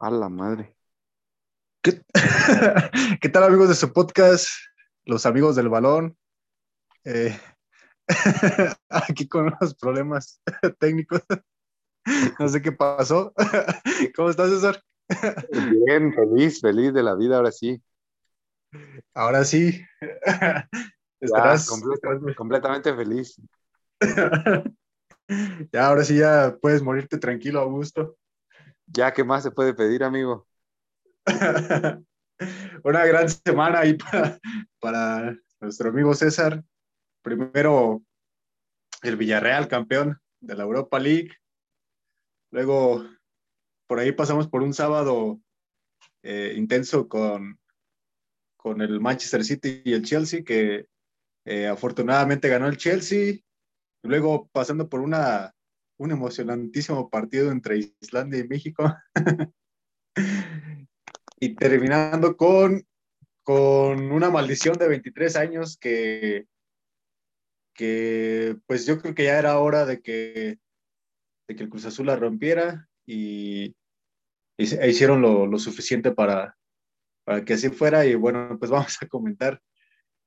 A la madre. ¿Qué, ¿Qué tal amigos de su podcast? Los amigos del balón. Eh, aquí con unos problemas técnicos. No sé qué pasó. ¿Cómo estás, César? Bien, feliz, feliz de la vida, ahora sí. Ahora sí. Estarás, completa, completamente feliz. ya, ahora sí ya puedes morirte tranquilo, a gusto. Ya, ¿qué más se puede pedir, amigo? Una gran semana ahí para, nuestro amigo César. Primero, el Villarreal, campeón de la Europa League. Luego, por ahí pasamos por un sábado eh, intenso con, con el Manchester City y el Chelsea, que eh, afortunadamente ganó el Chelsea. Luego pasando por una, un emocionantísimo partido entre Islandia y México. y terminando con, con una maldición de 23 años que, que pues yo creo que ya era hora de que, de que el Cruz Azul la rompiera y, e hicieron lo, lo suficiente para, para que así fuera. Y bueno, pues vamos a comentar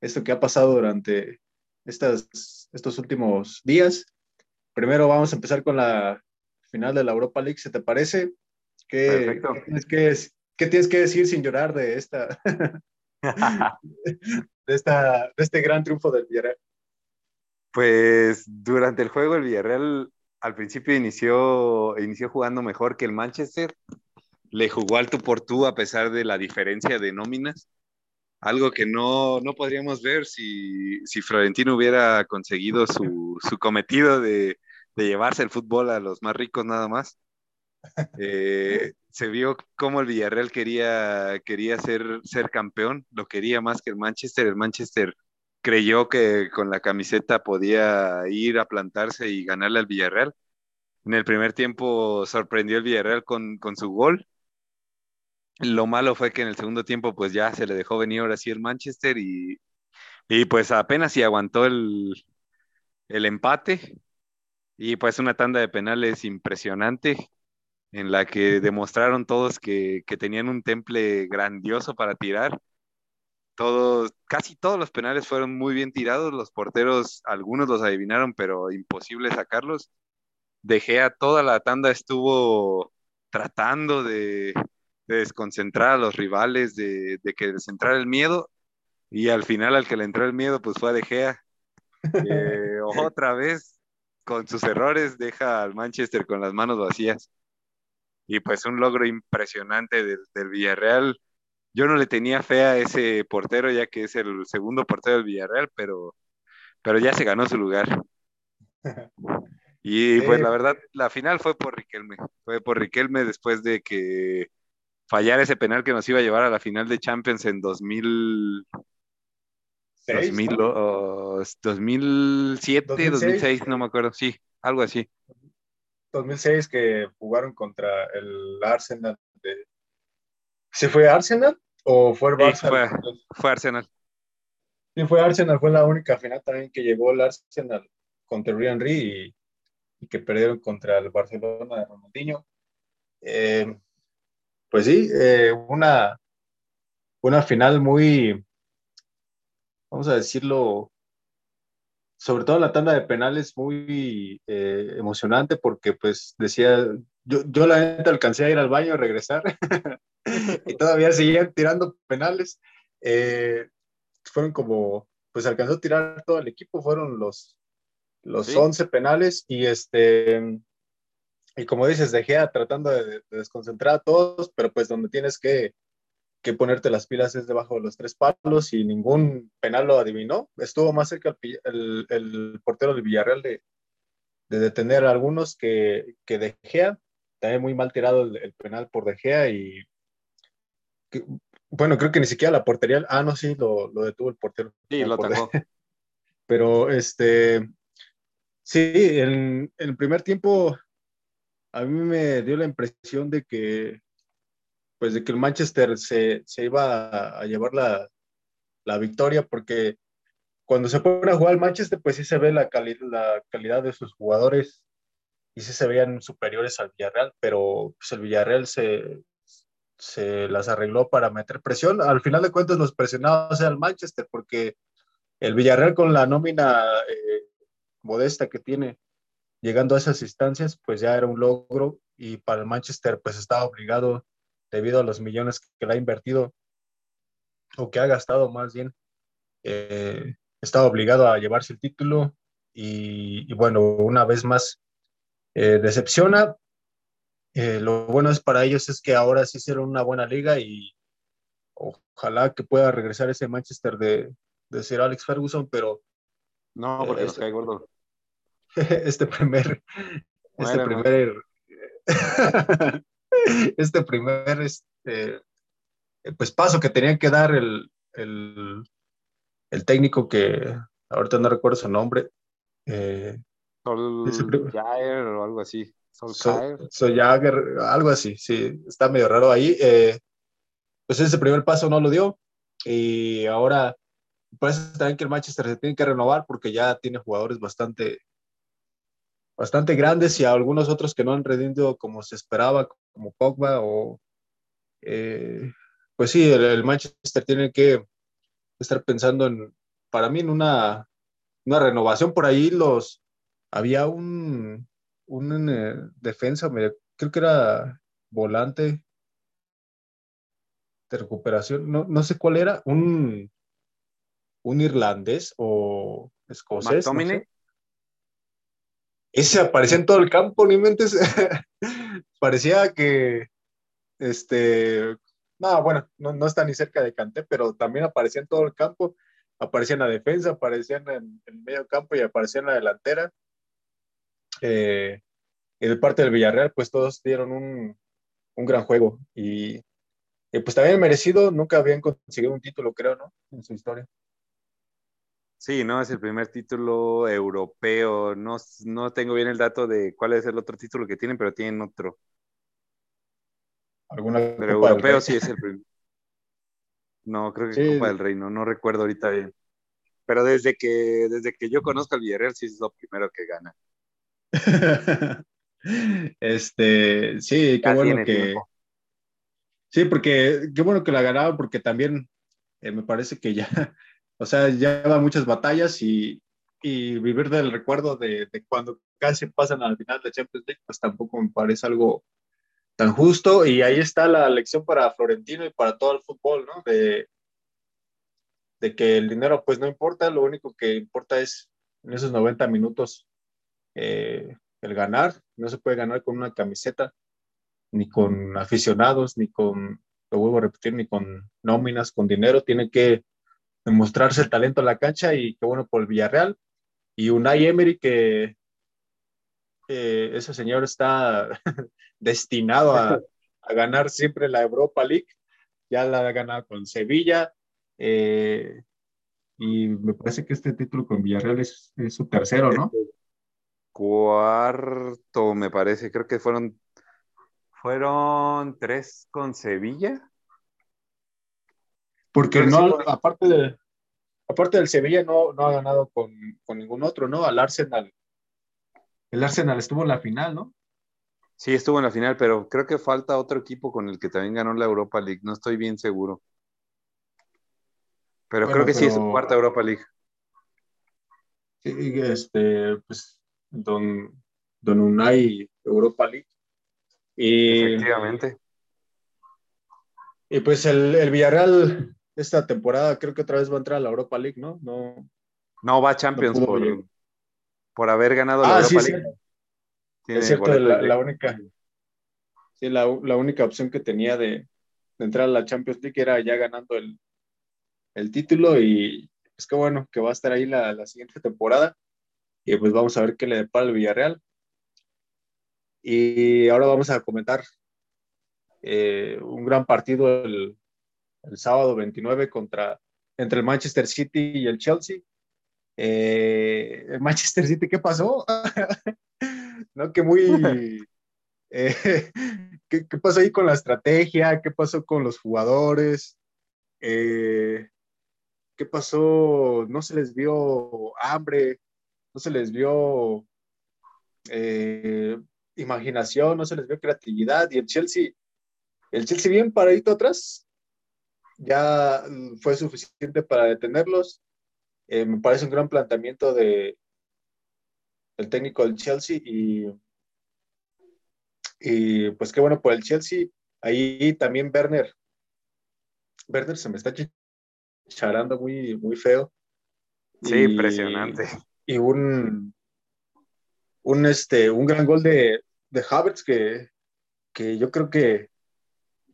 esto que ha pasado durante estas, estos últimos días. Primero vamos a empezar con la final de la Europa League, ¿se te parece? ¿Qué, ¿qué tienes, que, ¿qué tienes que decir sin llorar de esta, de esta, de este gran triunfo del Villarreal? Pues durante el juego el Villarreal al principio inició, inició jugando mejor que el Manchester. Le jugó al tú por tú a pesar de la diferencia de nóminas. Algo que no, no podríamos ver si, si, Florentino hubiera conseguido su, su cometido de, de, llevarse el fútbol a los más ricos nada más. Eh, se vio cómo el Villarreal quería, quería ser, ser campeón, lo quería más que el Manchester. El Manchester creyó que con la camiseta podía ir a plantarse y ganarle al Villarreal. En el primer tiempo sorprendió el Villarreal con, con su gol. Lo malo fue que en el segundo tiempo pues ya se le dejó venir ahora sí el Manchester y, y pues apenas si aguantó el, el empate y pues una tanda de penales impresionante en la que demostraron todos que, que tenían un temple grandioso para tirar todos, casi todos los penales fueron muy bien tirados, los porteros, algunos los adivinaron, pero imposible sacarlos. Dejé a toda la tanda estuvo tratando de, desconcentrar a los rivales, de, que les entrara el miedo, y al final al que le entró el miedo pues fue a De Gea. otra vez, con sus errores, deja al Manchester con las manos vacías. Y pues un logro impresionante del Villarreal yo no le tenía fe a ese portero, ya que es el segundo portero del Villarreal, pero, pero ya se ganó su lugar. Y pues la verdad, la final fue por Riquelme. Fue por Riquelme después de que fallara ese penal que nos iba a llevar a la final de Champions en 2000. 2007, 2006, no me acuerdo, sí, algo así. 2006 que jugaron contra el Arsenal de... ¿Se fue Arsenal? ¿O fue el Barça? fue, Arsenal. Sí, fue Arsenal, fue la única final también que llegó el Arsenal contra Thierry Henry y, que perdieron contra el Barcelona de Ronaldinho. Eh, pues sí, eh, una, una final muy, vamos a decirlo, sobre todo la tanda de penales muy eh, emocionante porque pues decía, yo, yo la neta alcancé a ir al baño, a regresar y todavía seguían tirando penales. Eh, fueron como, pues alcanzó a tirar todo el equipo, fueron los, los 11 penales y este, y como dices, De Gea tratando de, desconcentrar a todos, pero pues donde tienes que, que, ponerte las pilas es debajo de los tres palos y ningún penal lo adivinó. Estuvo más cerca el, el, portero del Villarreal de, de, detener a algunos que, que De Gea. También muy mal tirado el, el penal por De Gea y bueno, creo que ni siquiera la portería, ah, no, sí, lo, lo detuvo el portero. Sí, lo atacó. Pero, este, sí, en, el primer tiempo a mí me dio la impresión de que, pues, de que el Manchester se, se iba a, llevar la, la, victoria, porque cuando se pone a jugar el Manchester, pues sí se ve la, la calidad de sus jugadores y sí se veían superiores al Villarreal, pero pues el Villarreal se, se las arregló para meter presión. Al final de cuentas, los presionados era el Manchester, porque el Villarreal con la nómina eh, modesta que tiene, llegando a esas instancias, pues ya era un logro y para el Manchester pues estaba obligado debido a los millones que le ha invertido o que ha gastado más bien, eh, estaba obligado a llevarse el título y, bueno, una vez más eh, decepciona. Eh, lo bueno es para ellos es que ahora sí hicieron una buena liga y ojalá que pueda regresar ese Manchester de, de Sir Alex Ferguson, pero... No, porque nos cae gordo. Este primer... este primer... este primer... Este, pues paso que tenía que dar el, el, el técnico que ahorita no recuerdo su nombre. Eh, Sol Jair o algo así. Sol Jagger, algo así, sí, está medio raro ahí. Eh, pues ese primer paso no lo dio y ahora parece también que el Manchester se tiene que renovar porque ya tiene jugadores bastante bastante grandes y algunos otros que no han rendido como se esperaba, como Pogba o eh, pues sí, el, Manchester tiene que estar pensando en, para mí, en una, una renovación. Por ahí los, había un, un eh, defensa, creo que era volante de recuperación, no, no sé cuál era, un, un irlandés o escocés. Ese aparecía en todo el campo, ni mentes. Parecía que este no, bueno, no, está ni cerca de Canté, pero también aparecía en todo el campo, aparecía en la defensa, aparecía en el, medio campo y aparecía en la delantera. Eh, y de parte del Villarreal, pues todos dieron un, gran juego y, pues también merecido, nunca habían conseguido un título, creo, ¿no? En su historia. Sí, no, es el primer título europeo. No, no tengo bien el dato de cuál es el otro título que tienen, pero tienen otro. ¿Alguna Pero europeo sí es el primero. No, creo que Copa del Reino, no recuerdo ahorita bien. Pero desde que, desde que yo conozco al Villarreal, sí es lo primero que gana. este, sí, qué bueno que. Sí, porque qué bueno que la ganaba, porque también eh, me parece que ya, o sea, ya va muchas batallas y, y vivir del recuerdo de, de, cuando casi pasan al final de Champions League, pues tampoco me parece algo, tan justo. Y ahí está la lección para Florentino y para todo el fútbol, ¿no? De, de que el dinero pues no importa, lo único que importa es en esos 90 minutos eh, el ganar, no se puede ganar con una camiseta, ni con aficionados, ni con, lo vuelvo a repetir, ni con nóminas, con dinero, tiene que demostrarse el talento en la cancha y qué bueno por el Villarreal. Y Unai Emery que ese señor está destinado a, ganar siempre la Europa League. Ya la ha ganado con Sevilla. Eh, y me parece que este título con Villarreal es, su tercero, ¿no? Cuarto, me parece. Creo que fueron, fueron tres con Sevilla. Porque no, aparte, de, aparte del Sevilla, no, no ha ganado con, con ningún otro, ¿no? Al Arsenal el Arsenal estuvo en la final, ¿no? Sí, estuvo en la final, pero creo que falta otro equipo con el que también ganó la Europa League. No estoy bien seguro. Pero creo que sí es su cuarta Europa League. Sí, este, pues, Don, Don Unai Europa League. Y, Efectivamente. Y pues el, Villarreal esta temporada creo que otra vez va a entrar a la Europa League, ¿no? No, no va a Champions por, por haber ganado la ah, Europa sí, League. es cierto, la, única, sí, la, única opción que tenía de, entrar a la Champions League era ya ganando el, título y es que bueno, que va a estar ahí la, siguiente temporada y pues vamos a ver qué le depara el Villarreal. Y ahora vamos a comentar eh, un gran partido el, el, sábado 29 contra, entre el Manchester City y el Chelsea. Eh, Manchester City, ¿qué pasó? no, que muy... Eh, ¿qué, pasó ahí con la estrategia? ¿Qué pasó con los jugadores? Eh, ¿Qué pasó? ¿No se les vio hambre? ¿No se les vio imaginación? ¿No se les vio creatividad? Y el Chelsea el Chelsea bien paradito atrás, ya fue suficiente para detenerlos. Eh, me parece un gran planteamiento de el técnico del Chelsea y, y pues qué bueno por el Chelsea. Ahí también Werner. Werner se me está charando muy, muy feo. Sí, impresionante. Y un, un, este, un gran gol de, de Havertz que, que yo creo que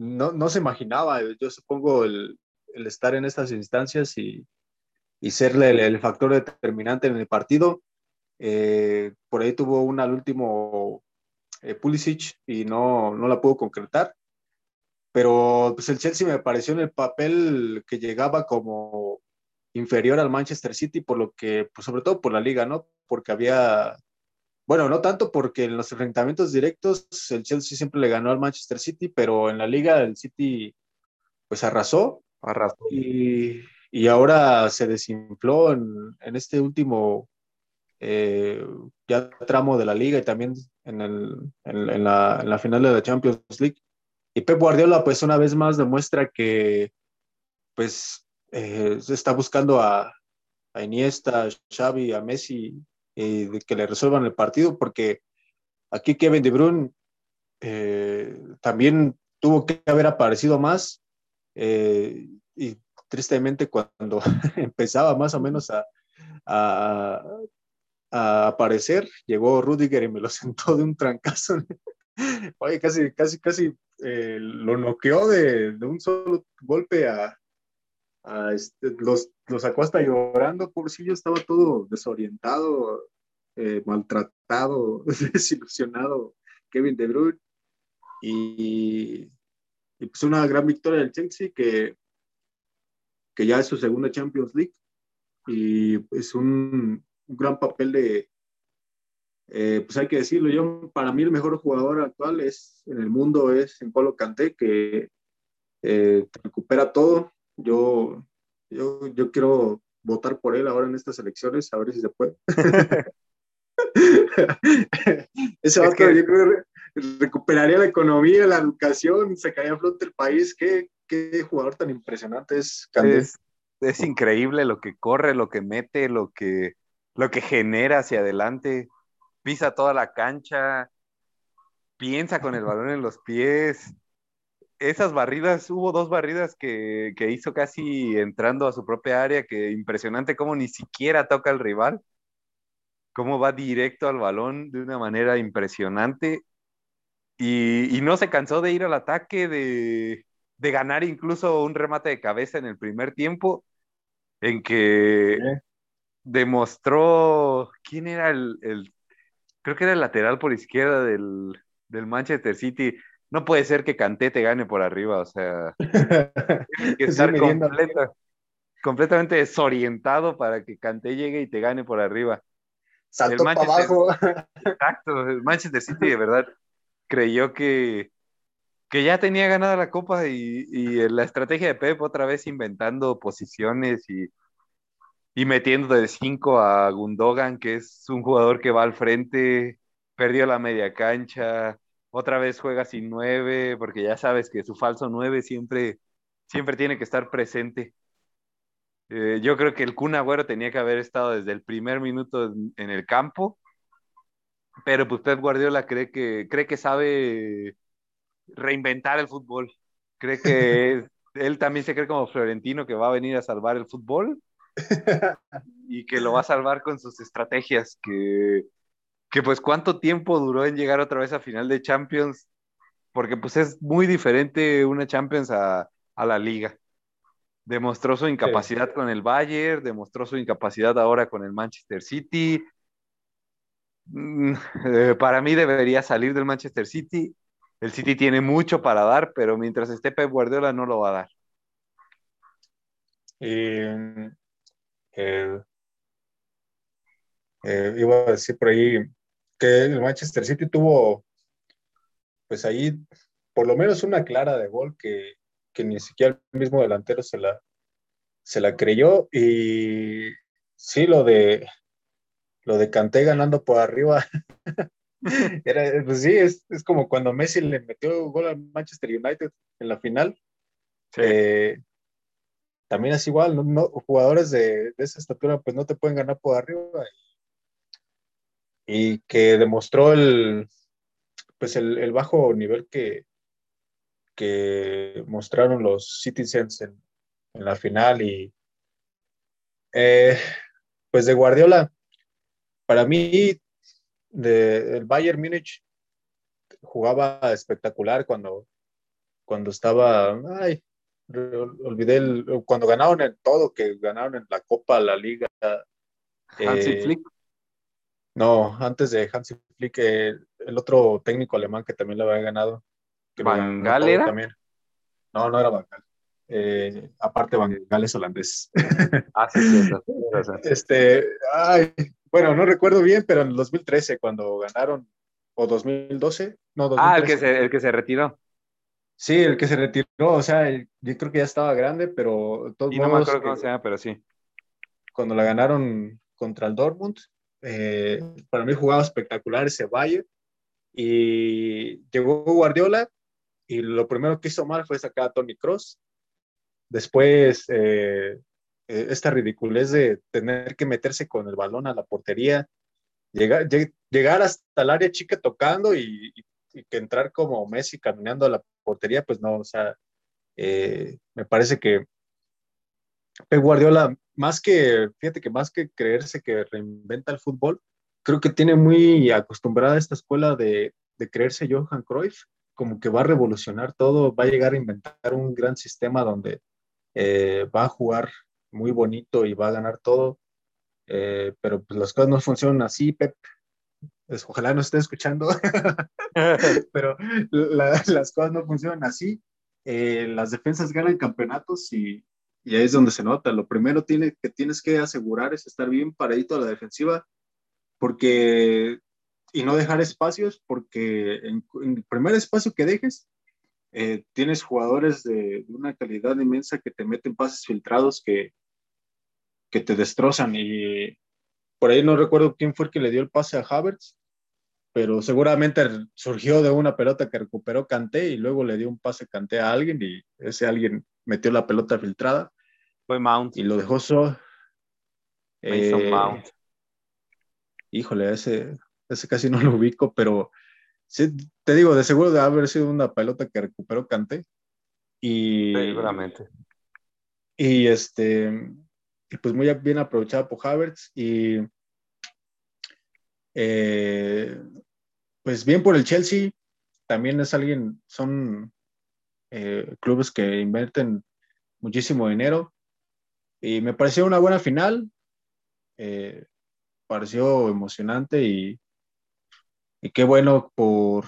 no, no se imaginaba, yo supongo, el, el, estar en estas instancias y, y ser el, el, factor determinante en el partido. Eh, por ahí tuvo una al último eh, Pulisic y no, no la pudo concretar. Pero pues el Chelsea me pareció en el papel que llegaba como inferior al Manchester City, por lo que, pues sobre todo por la liga, ¿no? Porque había bueno, no tanto porque en los enfrentamientos directos el Chelsea siempre le ganó al Manchester City, pero en la liga el City pues arrasó. Arrasó. Y, y ahora se desinfló en, en este último eh, ya tramo de la liga y también en, el, en, en, la, en, la, final de la Champions League. Y Pep Guardiola pues una vez más demuestra que pues eh, está buscando a, a Iniesta, a Xavi, a Messi eh, de que le resuelvan el partido, porque aquí Kevin De Bruyne eh, también tuvo que haber aparecido más eh, y tristemente cuando empezaba más o menos a, aparecer, llegó Rudiger y me lo sentó de un trancazo. Oye, casi, casi, casi eh, lo noqueó de, de, un solo golpe a, este, los, los sacó hasta llorando, pobrecillo, estaba todo desorientado, eh, maltratado, desilusionado Kevin De Bruyne. Y, pues una gran victoria del Chelsea que, que ya es su segunda Champions League y es un, un gran papel de, eh, pues hay que decirlo, yo para mí el mejor jugador actual es en el mundo es en Polo Canté que eh, recupera todo, yo, yo, yo quiero votar por él ahora en estas elecciones, a ver si se puede. Ese vato, que... yo creo recuperaría la economía, la educación, se caería a flote el país. ¿Qué, qué jugador tan impresionante es Es, es, increíble lo que corre, lo que mete, lo que, lo que genera hacia adelante. Pisa toda la cancha, piensa con el balón en los pies esas barridas, hubo dos barridas que, que, hizo casi entrando a su propia área, que impresionante cómo ni siquiera toca al rival, cómo va directo al balón de una manera impresionante. Y, y no se cansó de ir al ataque, de, de, ganar incluso un remate de cabeza en el primer tiempo, en que demostró quién era el, el, creo que era el lateral por izquierda del, del Manchester City no puede ser que Canté te gane por arriba, o sea, tienes que estar completa, completamente desorientado para que Canté llegue y te gane por arriba. Saltó para abajo. Exacto, el Manchester City de verdad creyó que, que ya tenía ganada la copa y, y, la estrategia de Pep otra vez inventando posiciones y, y metiendo de 5 a Gundogan, que es un jugador que va al frente, perdió la media cancha, otra vez juega sin nueve, porque ya sabes que su falso nueve siempre, siempre tiene que estar presente. Eh, yo creo que el Kun Agüero tenía que haber estado desde el primer minuto en, en el campo, pero pues Pep Guardiola cree que, cree que sabe reinventar el fútbol. Cree que él también se cree como Florentino que va a venir a salvar el fútbol y que lo va a salvar con sus estrategias, que que pues cuánto tiempo duró en llegar otra vez a final de Champions, porque pues es muy diferente una Champions a, a la liga. Demostró su incapacidad sí. con el Bayern, demostró su incapacidad ahora con el Manchester City. Mm, para mí debería salir del Manchester City. El City tiene mucho para dar, pero mientras esté Pep Guardiola no lo va a dar. Eh, eh, iba a decir por ahí, que el Manchester City tuvo, pues ahí, por lo menos una clara de gol que, que ni siquiera el mismo delantero se la, se la creyó. Y sí, lo de, lo de Canté ganando por arriba, pues sí, es, como cuando Messi le metió gol al Manchester United en la final. Eh, también es igual, ¿no? jugadores de, esa estatura pues no te pueden ganar por arriba. Y, que demostró el, pues el, bajo nivel que, que mostraron los Citizens en, en la final y eh, pues de Guardiola, para mí de, el Bayern Múnich jugaba espectacular cuando, cuando estaba, ay, olvidé el, cuando ganaron en todo, que ganaron en la Copa, la Liga. Hansi eh, Flick. No, antes de Hansi Flick, eh, el otro técnico alemán que también lo había ganado. ¿Van era? También. No, no era Van eh, aparte, Van Gaal es holandés. Ah, sí, sí, Este, ay, bueno, no recuerdo bien, pero en el 2013, cuando ganaron, o 2012, no, 2013. Ah, el que, se, el que se retiró. Sí, el que se retiró, o sea, yo creo que ya estaba grande, pero todos y no me acuerdo cómo se llama, pero sí. Cuando la ganaron contra el Dortmund, eh, para mí jugaba espectacular ese Bayern, y llegó Guardiola, y lo primero que hizo mal fue sacar a Tony Cross. Después, eh, eh, esta ridiculez de tener que meterse con el balón a la portería, llegar, llegar hasta el área chica tocando y, que entrar como Messi caminando a la portería, pues no, o sea, eh, me parece que Pep Guardiola, más que, fíjate que más que creerse que reinventa el fútbol, creo que tiene muy acostumbrada esta escuela de, de creerse Johan Cruyff, como que va a revolucionar todo, va a llegar a inventar un gran sistema donde eh, va a jugar muy bonito y va a ganar todo, eh, pero pues las cosas no funcionan así, Pep. Pues, ojalá no esté escuchando, pero las cosas no funcionan así. Eh, las defensas ganan campeonatos y, y, ahí es donde se nota. Lo primero tiene, que tienes que asegurar es estar bien paradito a la defensiva, porque y no dejar espacios, porque en, el primer espacio que dejes, eh, tienes jugadores de, una calidad inmensa que te meten pases filtrados que, que te destrozan. Y por ahí no recuerdo quién fue el que le dio el pase a Havertz, pero seguramente surgió de una pelota que recuperó Canté y luego le dio un pase Canté a alguien y ese alguien metió la pelota filtrada. Fue Mount. Y lo dejó solo. Eh, Mount. Híjole, ese, ese casi no lo ubico, pero sí, te digo, de seguro de haber sido una pelota que recuperó Canté. Y, Seguramente. Y este, pues muy bien aprovechada por Havertz y eh, pues bien por el Chelsea, también es alguien, son eh, clubes que invierten muchísimo dinero. Y me pareció una buena final, eh, pareció emocionante y y qué bueno por,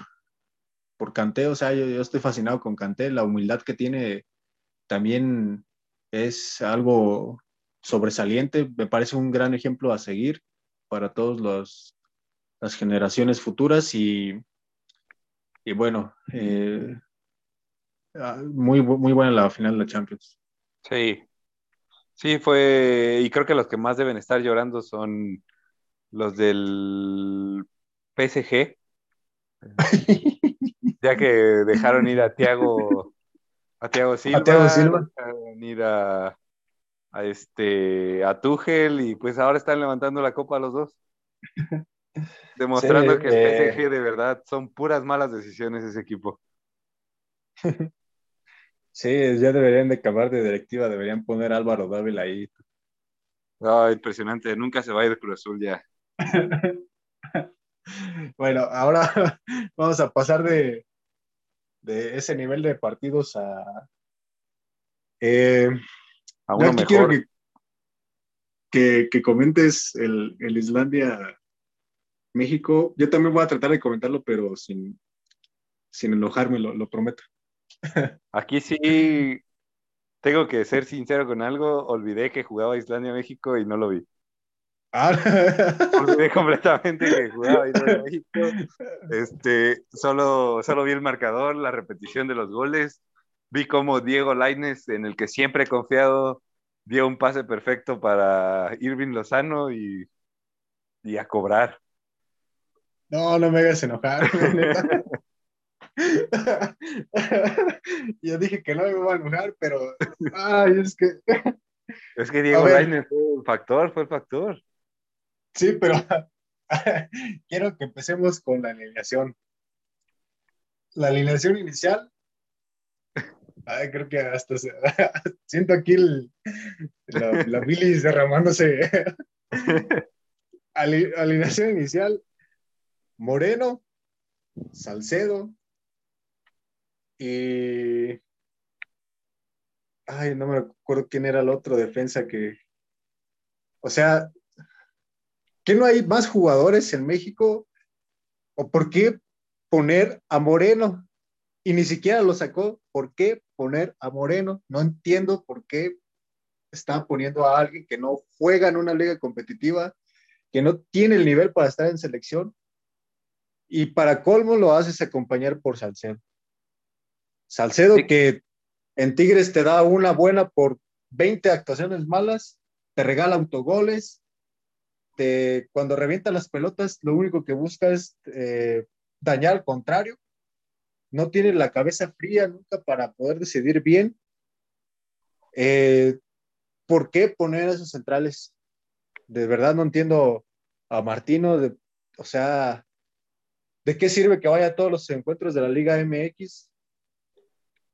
por Canté, o sea, yo, estoy fascinado con Canté, la humildad que tiene también es algo sobresaliente, me parece un gran ejemplo a seguir para todas las generaciones futuras y, y bueno, eh, muy, muy buena la final de la Champions. Sí, sí, fue, y creo que los que más deben estar llorando son los del PSG, ya que dejaron ir a Tiago a Tiago Silva, a Thiago Silva. ir a, este a Tuchel y pues ahora están levantando la copa a los dos. Demostrando que el PSG eh. de verdad son puras malas decisiones ese equipo. Sí, ya deberían de acabar de directiva, deberían poner a Álvaro Dávila ahí. impresionante, nunca se va a ir Cruz Azul ya. Bueno, ahora vamos a pasar de, de ese nivel de partidos a, eh, a uno mejor. Quiero que, que, comentes el, el, Islandia México. Yo también voy a tratar de comentarlo, pero sin, sin enojarme, lo, lo prometo. Aquí sí tengo que ser sincero con algo. Olvidé que jugaba Islandia México y no lo vi. Ah. Olvidé completamente que jugaba en México. Este, solo, solo vi el marcador, la repetición de los goles. Vi cómo Diego Laines, en el que siempre he confiado, dio un pase perfecto para Irving Lozano y, y a cobrar. No, no me hagas enojar. Yo dije que no me iba a enojar, pero ay, es que. Es que Diego Lainez fue el factor, fue el factor. Sí, pero quiero que empecemos con la alineación. La alineación inicial. Ay, creo que hasta siento aquí la, la bilis derramándose. alineación inicial. Moreno, Salcedo y... Ay, no me acuerdo quién era el otro defensa que... O sea, ¿qué no hay más jugadores en México? ¿O por qué poner a Moreno? Y ni siquiera lo sacó. ¿Por qué poner a Moreno? No entiendo por qué está poniendo a alguien que no juega en una liga competitiva, que no tiene el nivel para estar en selección y para colmo lo haces acompañar por Salcedo. Salcedo que en Tigres te da una buena por 20 actuaciones malas, te regala autogoles, te, cuando revienta las pelotas lo único que busca es eh, dañar al contrario, no tiene la cabeza fría nunca para poder decidir bien. Eh, ¿Por qué poner a esos centrales? De verdad no entiendo a Martino, de, o sea, ¿De qué sirve que vaya a todos los encuentros de la Liga MX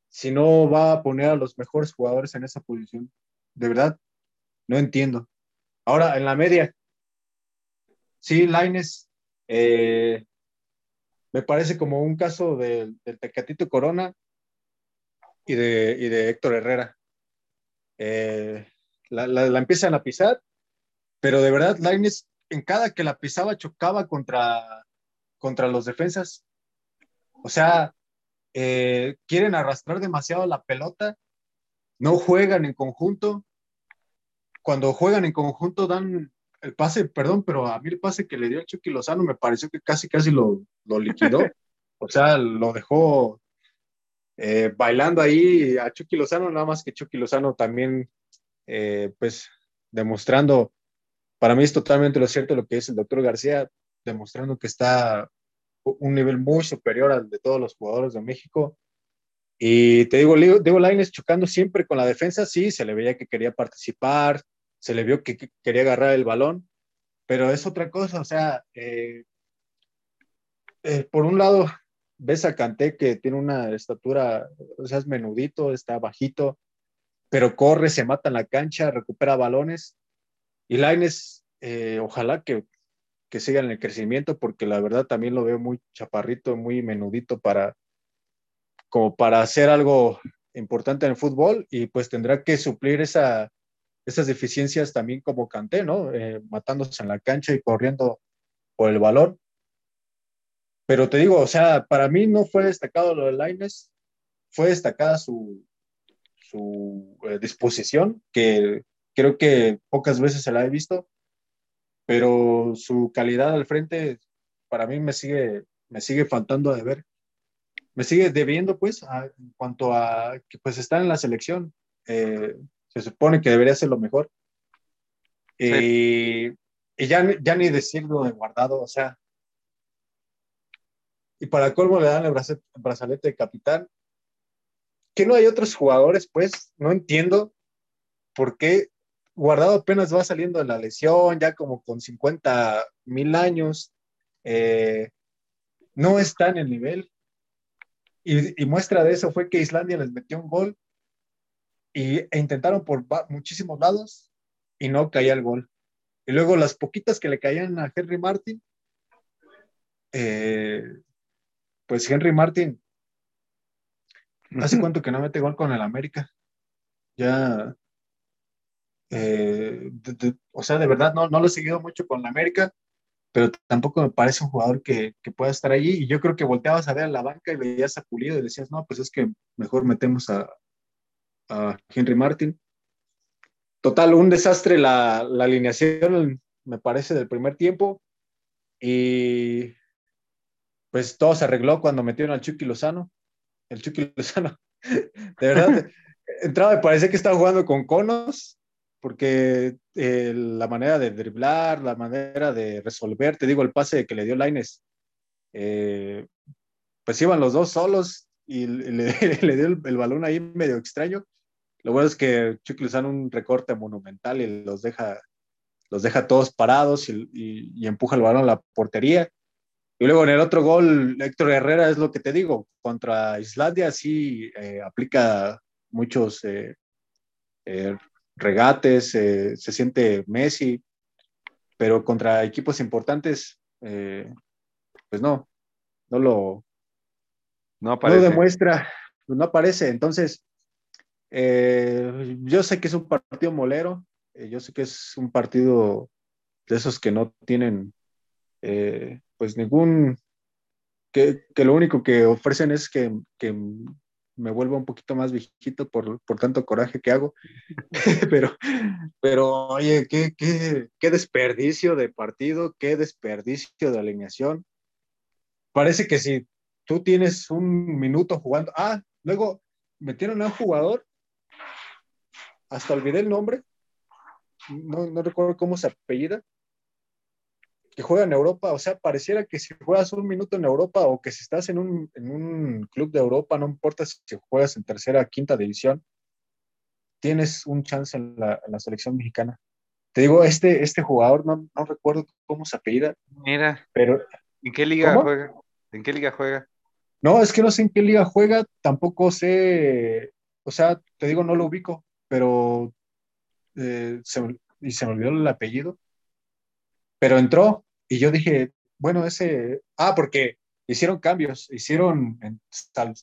si no va a poner a los mejores jugadores en esa posición? De verdad, no entiendo. Ahora, en la media, sí, Laines, eh, me parece como un caso del Tecatito Corona y de, de Héctor Herrera. Eh, la, la, empiezan a pisar, pero de verdad, Laines, en cada que la pisaba, chocaba contra contra los defensas. O sea, eh, quieren arrastrar demasiado la pelota, no juegan en conjunto. Cuando juegan en conjunto dan el pase, perdón, pero a mí el pase que le dio el Chucky Lozano me pareció que casi, casi lo, lo liquidó. o sea, lo dejó eh, bailando ahí a Chucky Lozano, nada más que Chucky Lozano también, eh, pues, demostrando, para mí es totalmente lo cierto lo que dice el doctor García, demostrando que está un nivel muy superior al de todos los jugadores de México. Y te digo, Diego Lainez chocando siempre con la defensa, sí, se le veía que quería participar, se le vio que, quería agarrar el balón, pero es otra cosa, o sea, eh, eh, por un lado, ves a Canté que tiene una estatura, o sea, es menudito, está bajito, pero corre, se mata en la cancha, recupera balones. Y Lainez, eh, ojalá que que sigan en el crecimiento, porque la verdad también lo veo muy chaparrito, muy menudito para, como para hacer algo importante en el fútbol y pues tendrá que suplir esa, esas deficiencias también como Canté, ¿no? Eh, matándose en la cancha y corriendo por el balón. Pero te digo, o sea, para mí no fue destacado lo de Laines, fue destacada su, su eh, disposición, que creo que pocas veces se la he visto, pero su calidad al frente para mí me sigue, me sigue faltando de ver. Me sigue debiendo, pues, en cuanto a que pues está en la selección. Eh, se supone que debería ser lo mejor. Y, ya, ya ni decirlo de guardado, o sea. Y para colmo le dan el brazalete de capitán. Que no hay otros jugadores, pues, no entiendo por qué Guardado apenas va saliendo de la lesión, ya como con 50 mil años, eh, no está en el nivel. Y, muestra de eso fue que Islandia les metió un gol y, e intentaron por muchísimos lados y no caía el gol. Y luego las poquitas que le caían a Henry Martin, eh, pues Henry Martin, ¿hace cuánto que no mete gol con el América? Ya eh, o sea, de verdad no, no lo he seguido mucho con la América, pero tampoco me parece un jugador que, que, pueda estar allí. Y yo creo que volteabas a ver a la banca y veías a Pulido y decías, no, pues es que mejor metemos a, a Henry Martin. Total, un desastre la, la, alineación, me parece, del primer tiempo. Y pues todo se arregló cuando metieron al Chucky Lozano. El Chucky Lozano, de verdad, entraba y parece que estaba jugando con conos porque eh, la manera de driblar, la manera de resolver, te digo, el pase que le dio Laines eh, pues iban los dos solos y le, dio el, balón ahí medio extraño. Lo bueno es que Chucky Lozano un recorte monumental y los deja, los deja todos parados y, empuja el balón a la portería. Y luego en el otro gol, Héctor Herrera es lo que te digo, contra Islandia sí eh, aplica muchos eh, eh, regates, se siente Messi, pero contra equipos importantes, pues no, no lo, no, demuestra, no aparece. Entonces, eh, yo sé que es un partido molero, eh, yo sé que es un partido de esos que no tienen, eh, pues ningún, que, lo único que ofrecen es que, me vuelva un poquito más viejito por, tanto coraje que hago. pero, pero, oye, qué, qué desperdicio de partido, qué desperdicio de alineación. Parece que si tú tienes un minuto jugando. Ah, luego metieron a un jugador, hasta olvidé el nombre, no, no recuerdo cómo se apellida, que juega en Europa. O sea, pareciera que si juegas un minuto en Europa o que si estás en un, en un club de Europa, no importa si juegas en tercera, quinta división, tienes un chance en la, en la selección mexicana. Te digo, este, este jugador, no, no, recuerdo cómo se apellida. Mira. Pero, ¿En qué liga juega? ¿En qué liga juega? No, es que no sé en qué liga juega, tampoco sé, o sea, te digo, no lo ubico, pero eh, se, y se me olvidó el apellido, pero entró y yo dije, bueno, ese, ah, porque hicieron cambios, hicieron,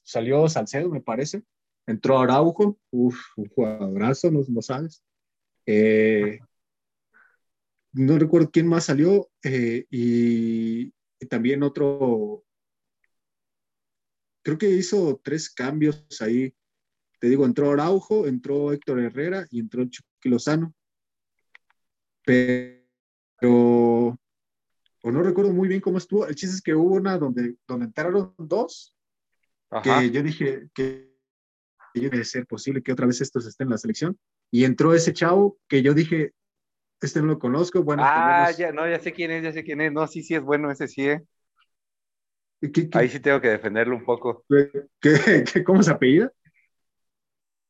salió Salcedo, me parece, entró Araujo, uf, un jugadorazo, no, no sabes. Eh, no recuerdo quién más salió eh, y, también otro, creo que hizo tres cambios ahí. Te digo, entró Araujo, entró Héctor Herrera y entró Chucky. Pero, o no recuerdo muy bien cómo estuvo. El chiste es que hubo una donde, donde entraron dos, que yo dije que debe ser posible que otra vez estos estén en la selección. Y entró ese chavo que yo dije, este no lo conozco. Bueno, ah, ya, no, ya sé quién es, ya sé quién es. No, sí, sí es bueno, ese sí, ¿eh? Ahí sí tengo que defenderlo un poco. ¿Qué, cómo se apellida?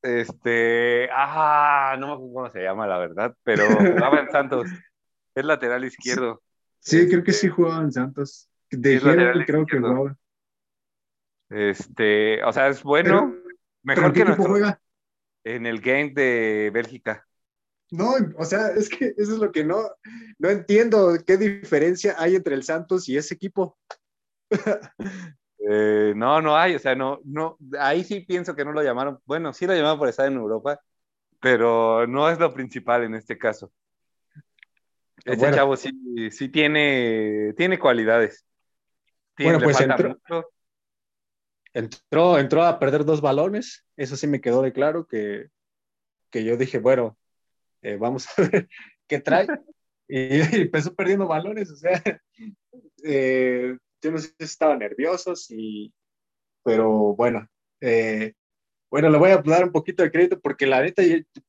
Este, ah, no me acuerdo cómo se llama, la verdad, pero jugaba en Santos. Es lateral izquierdo. Sí, creo que sí jugaba en Santos. De lateral creo que jugaba. Este, o sea, es bueno. mejor que nuestro. Juega? En el game de Bélgica. No, o sea, es que eso es lo que no, no entiendo. ¿Qué diferencia hay entre el Santos y ese equipo? Eh, no, no hay, o sea, no, no, ahí sí pienso que no lo llamaron, bueno, sí lo llamaron por estar en Europa, pero no es lo principal en este caso. Ese chavo sí, sí tiene, tiene cualidades. bueno, pues entró, entró, entró, a perder dos balones, eso sí me quedó de claro que, que yo dije, bueno, eh, vamos a ver qué trae. Y, empezó perdiendo balones, o sea, eh, yo no sé si estaba nervioso, pero bueno, eh, bueno, le voy a dar un poquito de crédito porque la neta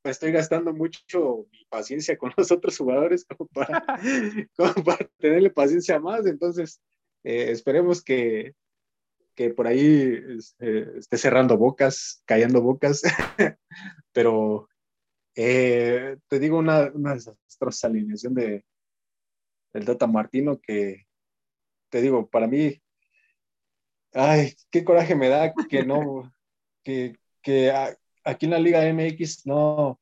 estoy gastando mucho mi paciencia con los otros jugadores como para, tenerle paciencia más, entonces eh, esperemos que, que por ahí este, esté cerrando bocas, callando bocas, pero eh, te digo una, una desastrosa alineación de, del Data Martino que te digo, para mí, ay, qué coraje me da que no, que, que aquí en la Liga MX no,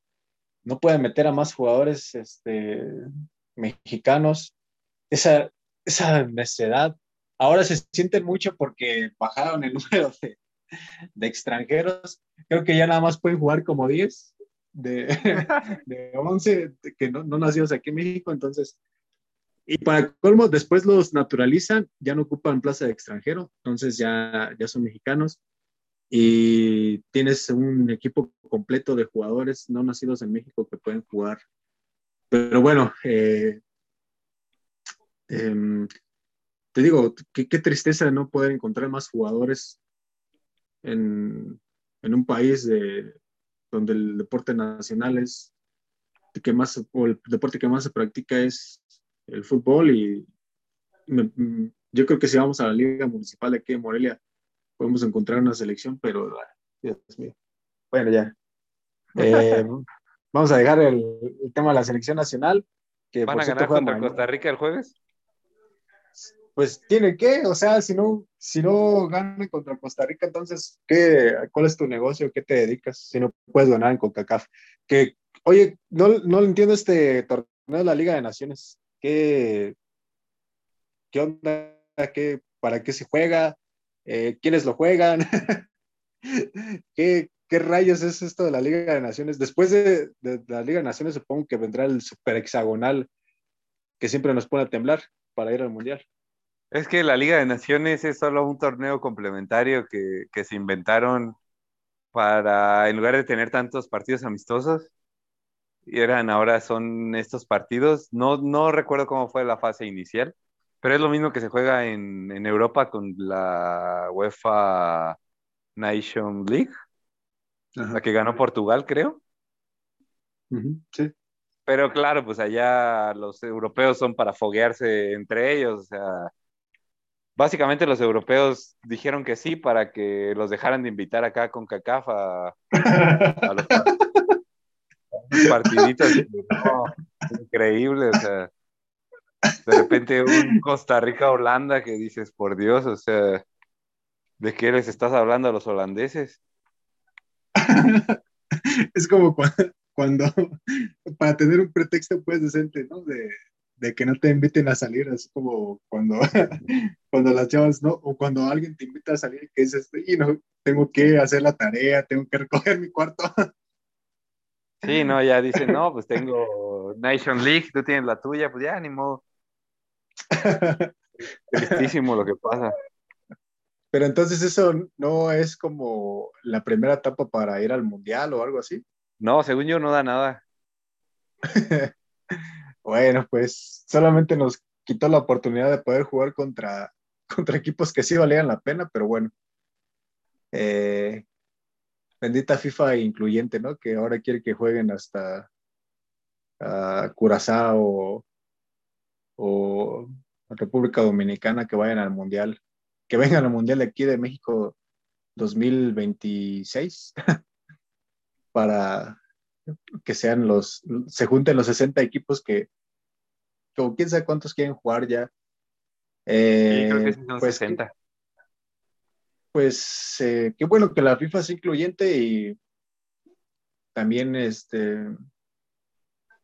no pueden meter a más jugadores este, mexicanos. Esa, esa necedad. Ahora se sienten mucho porque bajaron el número de, de extranjeros. Creo que ya nada más pueden jugar como 10 de, de 11 que no, no nacidos aquí en México. Entonces, y para colmo, después los naturalizan, ya no ocupan plaza de extranjero, entonces ya, ya son mexicanos y tienes un equipo completo de jugadores no nacidos en México que pueden jugar. Pero bueno, eh, em, te digo, qué, tristeza no poder encontrar más jugadores en, en un país de, donde el deporte nacional es que más, o el deporte que más se practica es el fútbol y yo creo que si vamos a la Liga Municipal de aquí en Morelia, podemos encontrar una selección, pero Dios mío. Bueno, ya. Eh, vamos a dejar el, tema de la selección nacional. Que ¿Van a ganar contra Costa Rica el jueves? Pues tiene que, o sea, si no, si no ganan contra Costa Rica, entonces, ¿qué, ¿cuál es tu negocio? ¿Qué te dedicas si no puedes ganar en CONCACAF? Que, oye, no, no entiendo este torneo de la Liga de Naciones. ¿Qué, qué onda? ¿Qué, ¿Para qué se juega? Eh, ¿Quiénes lo juegan? ¿Qué, ¿Qué rayos es esto de la Liga de Naciones? Después de, la Liga de Naciones supongo que vendrá el super hexagonal que siempre nos pone a temblar para ir al Mundial. Es que la Liga de Naciones es solo un torneo complementario que, se inventaron para, en lugar de tener tantos partidos amistosos, eran ahora son estos partidos. No, no recuerdo cómo fue la fase inicial, pero es lo mismo que se juega en, en Europa con la UEFA Nation League la que ganó Portugal, creo. sí. Pero claro, pues allá los europeos son para foguearse entre ellos, o sea, básicamente los europeos dijeron que sí para que los dejaran de invitar acá con CACAF a, los, partiditos. increíble, o sea, de repente un Costa Rica-Holanda que dices, por Dios, o sea, ¿de qué les estás hablando a los holandeses? es como cuando, para tener un pretexto pues decente, ¿no? De, que no te inviten a salir, así como cuando, cuando las chavas, ¿no? O cuando alguien te invita a salir, que dices, y no, tengo que hacer la tarea, tengo que recoger mi cuarto. Sí, no, ya dicen, no, pues tengo Nation League, tú tienes la tuya, pues ya, ni modo. Tristísimo lo que pasa. Pero entonces eso no es como la primera etapa para ir al mundial o algo así. No, según yo no da nada. bueno, pues solamente nos quitó la oportunidad de poder jugar contra, contra equipos que sí valían la pena, pero bueno. Eh, bendita FIFA incluyente, ¿no? Que ahora quiere que jueguen hasta uh, Curazao o República Dominicana que vayan al Mundial que vengan al Mundial de aquí de México 2026 para que sean los, se junten los 60 equipos que, como quién sabe cuántos quieren jugar ya. Eh, creo que son pues, 60. Pues eh, qué bueno que la FIFA es incluyente y también este,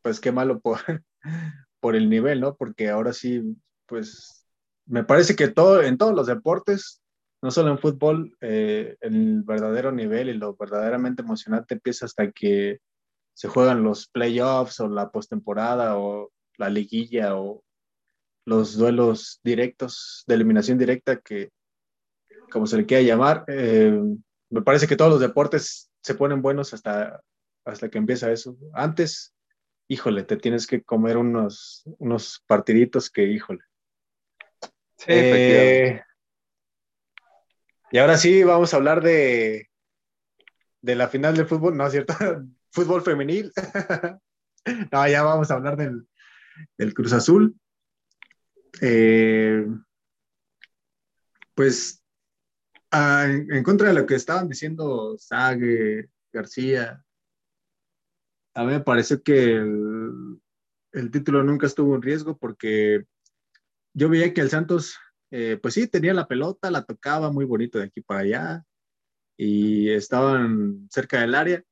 pues qué malo por, por el nivel, ¿no? Porque ahora sí, pues me parece que todo, en todos los deportes, no solo en fútbol, eh, el verdadero nivel y lo verdaderamente emocionante empieza hasta que se juegan los playoffs o la postemporada o la liguilla o los duelos directos de eliminación directa que como se le quiera llamar eh, me parece que todos los deportes se ponen buenos hasta hasta que empieza eso antes híjole te tienes que comer unos unos partiditos que híjole eh, y ahora sí, vamos a hablar de, de la final del fútbol, ¿no es cierto? fútbol femenil. no, ya vamos a hablar del, Cruz Azul. Eh, pues en, contra de lo que estaban diciendo Sague, García, a mí me pareció que el, el título nunca estuvo en riesgo porque yo veía que el Santos, eh, pues sí, tenía la pelota, la tocaba muy bonito de aquí para allá y estaban cerca del área,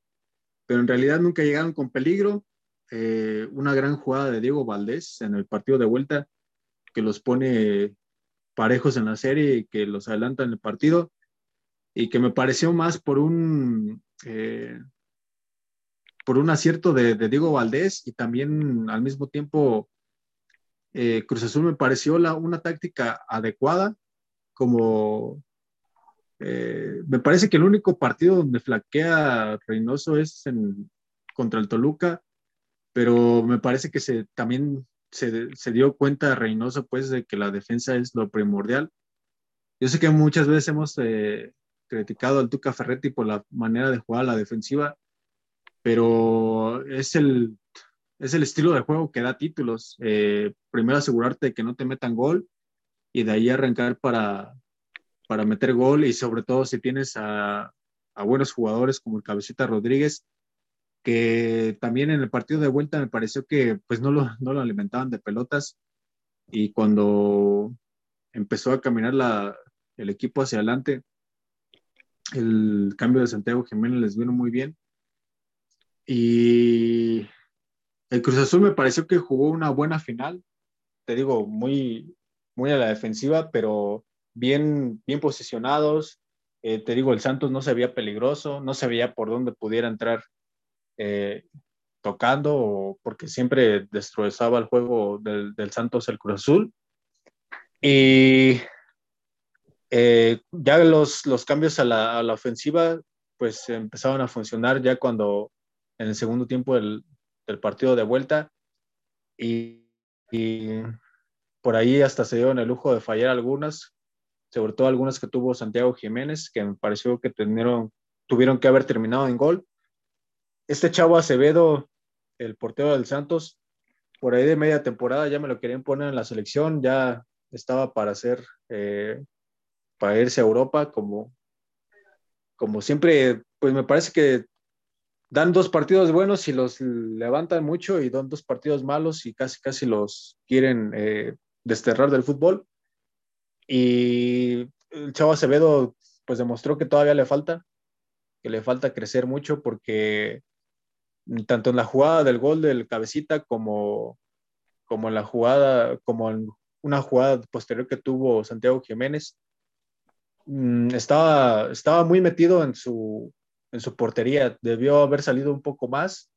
pero en realidad nunca llegaron con peligro. Eh, una gran jugada de Diego Valdés en el partido de vuelta que los pone parejos en la serie y que los adelanta en el partido y que me pareció más por un eh, por un acierto de, Diego Valdés y también al mismo tiempo eh, Cruz Azul me pareció una táctica adecuada, como eh, me parece que el único partido donde flaquea Reynoso es en, contra el Toluca, pero me parece que se, también se, dio cuenta Reynoso pues de que la defensa es lo primordial. Yo sé que muchas veces hemos eh, criticado al Tuca Ferretti por la manera de jugar la defensiva, pero es el es el estilo de juego que da títulos. Eh, primero asegurarte de que no te metan gol y de ahí arrancar para, para meter gol y sobre todo si tienes a, a buenos jugadores como el Cabecita Rodríguez, que también en el partido de vuelta me pareció que pues no lo, no lo alimentaban de pelotas y cuando empezó a caminar la, el equipo hacia adelante, el cambio de Santiago Jiménez les vino muy bien. Y el Cruz Azul me pareció que jugó una buena final, te digo, muy, muy a la defensiva, pero bien, bien posicionados. Eh, te digo, el Santos no se veía peligroso, no se veía por dónde pudiera entrar eh, tocando, porque siempre destrozaba el juego del, del Santos el Cruz Azul. Y eh, ya los, los cambios a la, a la, ofensiva pues empezaron a funcionar ya cuando en el segundo tiempo del, partido de vuelta y, por ahí hasta se dieron el lujo de fallar algunas, sobre todo algunas que tuvo Santiago Jiménez, que me pareció que tuvieron que haber terminado en gol. Este chavo Acevedo, el portero del Santos, por ahí de media temporada ya me lo querían poner en la selección, ya estaba para hacer, eh, para irse a Europa, como, como siempre, pues me parece que dan dos partidos buenos y los levantan mucho y dan dos partidos malos y casi, casi los quieren eh, desterrar del fútbol. Y el Chavo Acevedo, pues demostró que todavía le falta, que le falta crecer mucho porque tanto en la jugada del gol del cabecita como, como en la jugada, como una jugada posterior que tuvo Santiago Jiménez, mm, estaba, estaba muy metido en su, en su portería, debió haber salido un poco más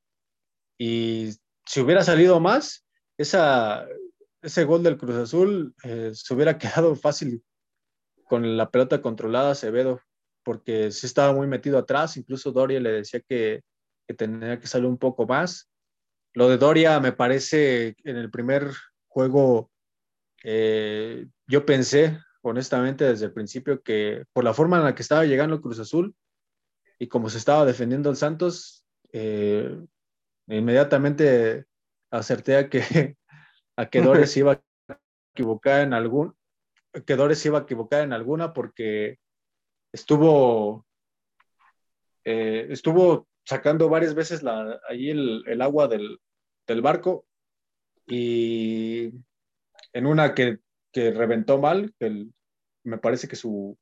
y si hubiera salido más, esa, ese gol del Cruz Azul eh, se hubiera quedado fácil con la pelota controlada Acevedo, porque sí estaba muy metido atrás, incluso Doria le decía que, que tenía que salir un poco más. Lo de Doria me parece en el primer juego eh, yo pensé, honestamente, desde el principio que por la forma en la que estaba llegando Cruz Azul y como se estaba defendiendo el Santos, eh, inmediatamente acerté a que, a que Dores iba a equivocar en algún, que Dores iba a equivocar en alguna porque estuvo, eh, estuvo sacando varias veces la, allí el, el agua del, del barco y en una que, que reventó mal, que me parece que su,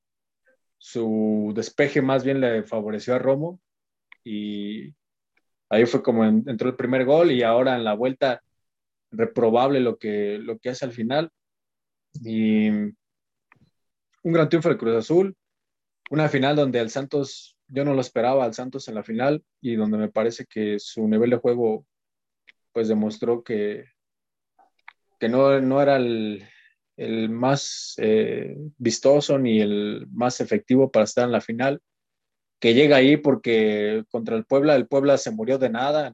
su despeje más bien le favoreció a Romo y ahí fue como entró el primer gol y ahora en la vuelta reprobable lo que, lo que hace al final. Y un gran triunfo del Cruz Azul, una final donde el Santos, yo no lo esperaba al Santos en la final y donde me parece que su nivel de juego pues demostró que, que no, no era el, el más eh, vistoso ni el más efectivo para estar en la final, que llega ahí porque contra el Puebla, el Puebla se murió de nada,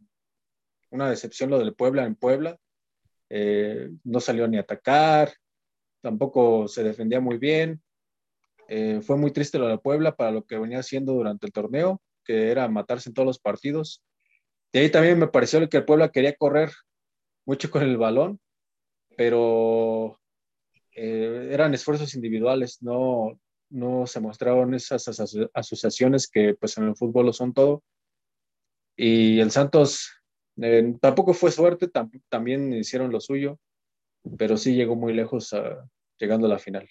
una decepción lo del Puebla en Puebla, eh, no salió ni a atacar, tampoco se defendía muy bien, eh, fue muy triste lo de Puebla para lo que venía haciendo durante el torneo, que era matarse en todos los partidos. De ahí también me pareció que el Puebla quería correr mucho con el balón, pero eh, eran esfuerzos individuales, no, no se mostraron esas asociaciones que pues en el fútbol lo son todo. Y el Santos eh, tampoco fue suerte, también hicieron lo suyo, pero sí llegó muy lejos llegando a la final.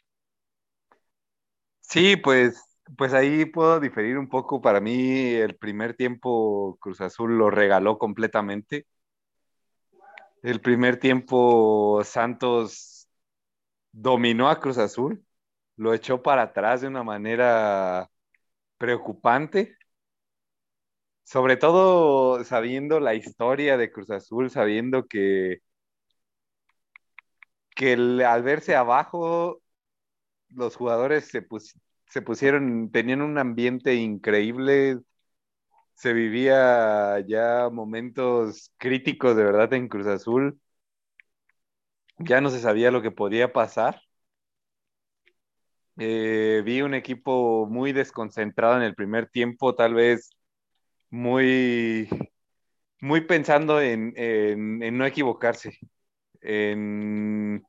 Sí, pues, pues ahí puedo diferir un poco. Para mí el primer tiempo Cruz Azul lo regaló completamente. El primer tiempo Santos dominó a Cruz Azul, lo echó para atrás de una manera preocupante, sobre todo sabiendo la historia de Cruz Azul, sabiendo que, que al verse abajo, los jugadores se, se pusieron, tenían un ambiente increíble, se vivía ya momentos críticos de verdad en Cruz Azul. Ya no se sabía lo que podía pasar. Eh, vi un equipo muy desconcentrado en el primer tiempo, tal vez muy, muy pensando en, no equivocarse, en,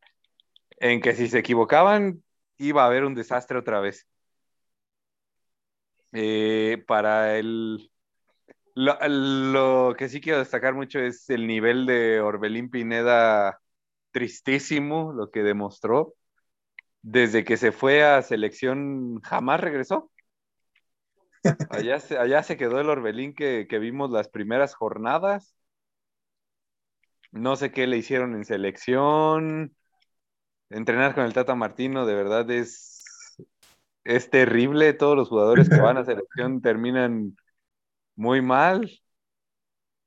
en que si se equivocaban iba a haber un desastre otra vez. Eh, para el... Lo, que sí quiero destacar mucho es el nivel de Orbelín Pineda tristísimo, lo que demostró. Desde que se fue a selección jamás regresó. Allá se, allá se quedó el Orbelín que, que vimos las primeras jornadas. No sé qué le hicieron en selección. Entrenar con el Tata Martino de verdad es, es terrible. Todos los jugadores que van a selección terminan muy mal.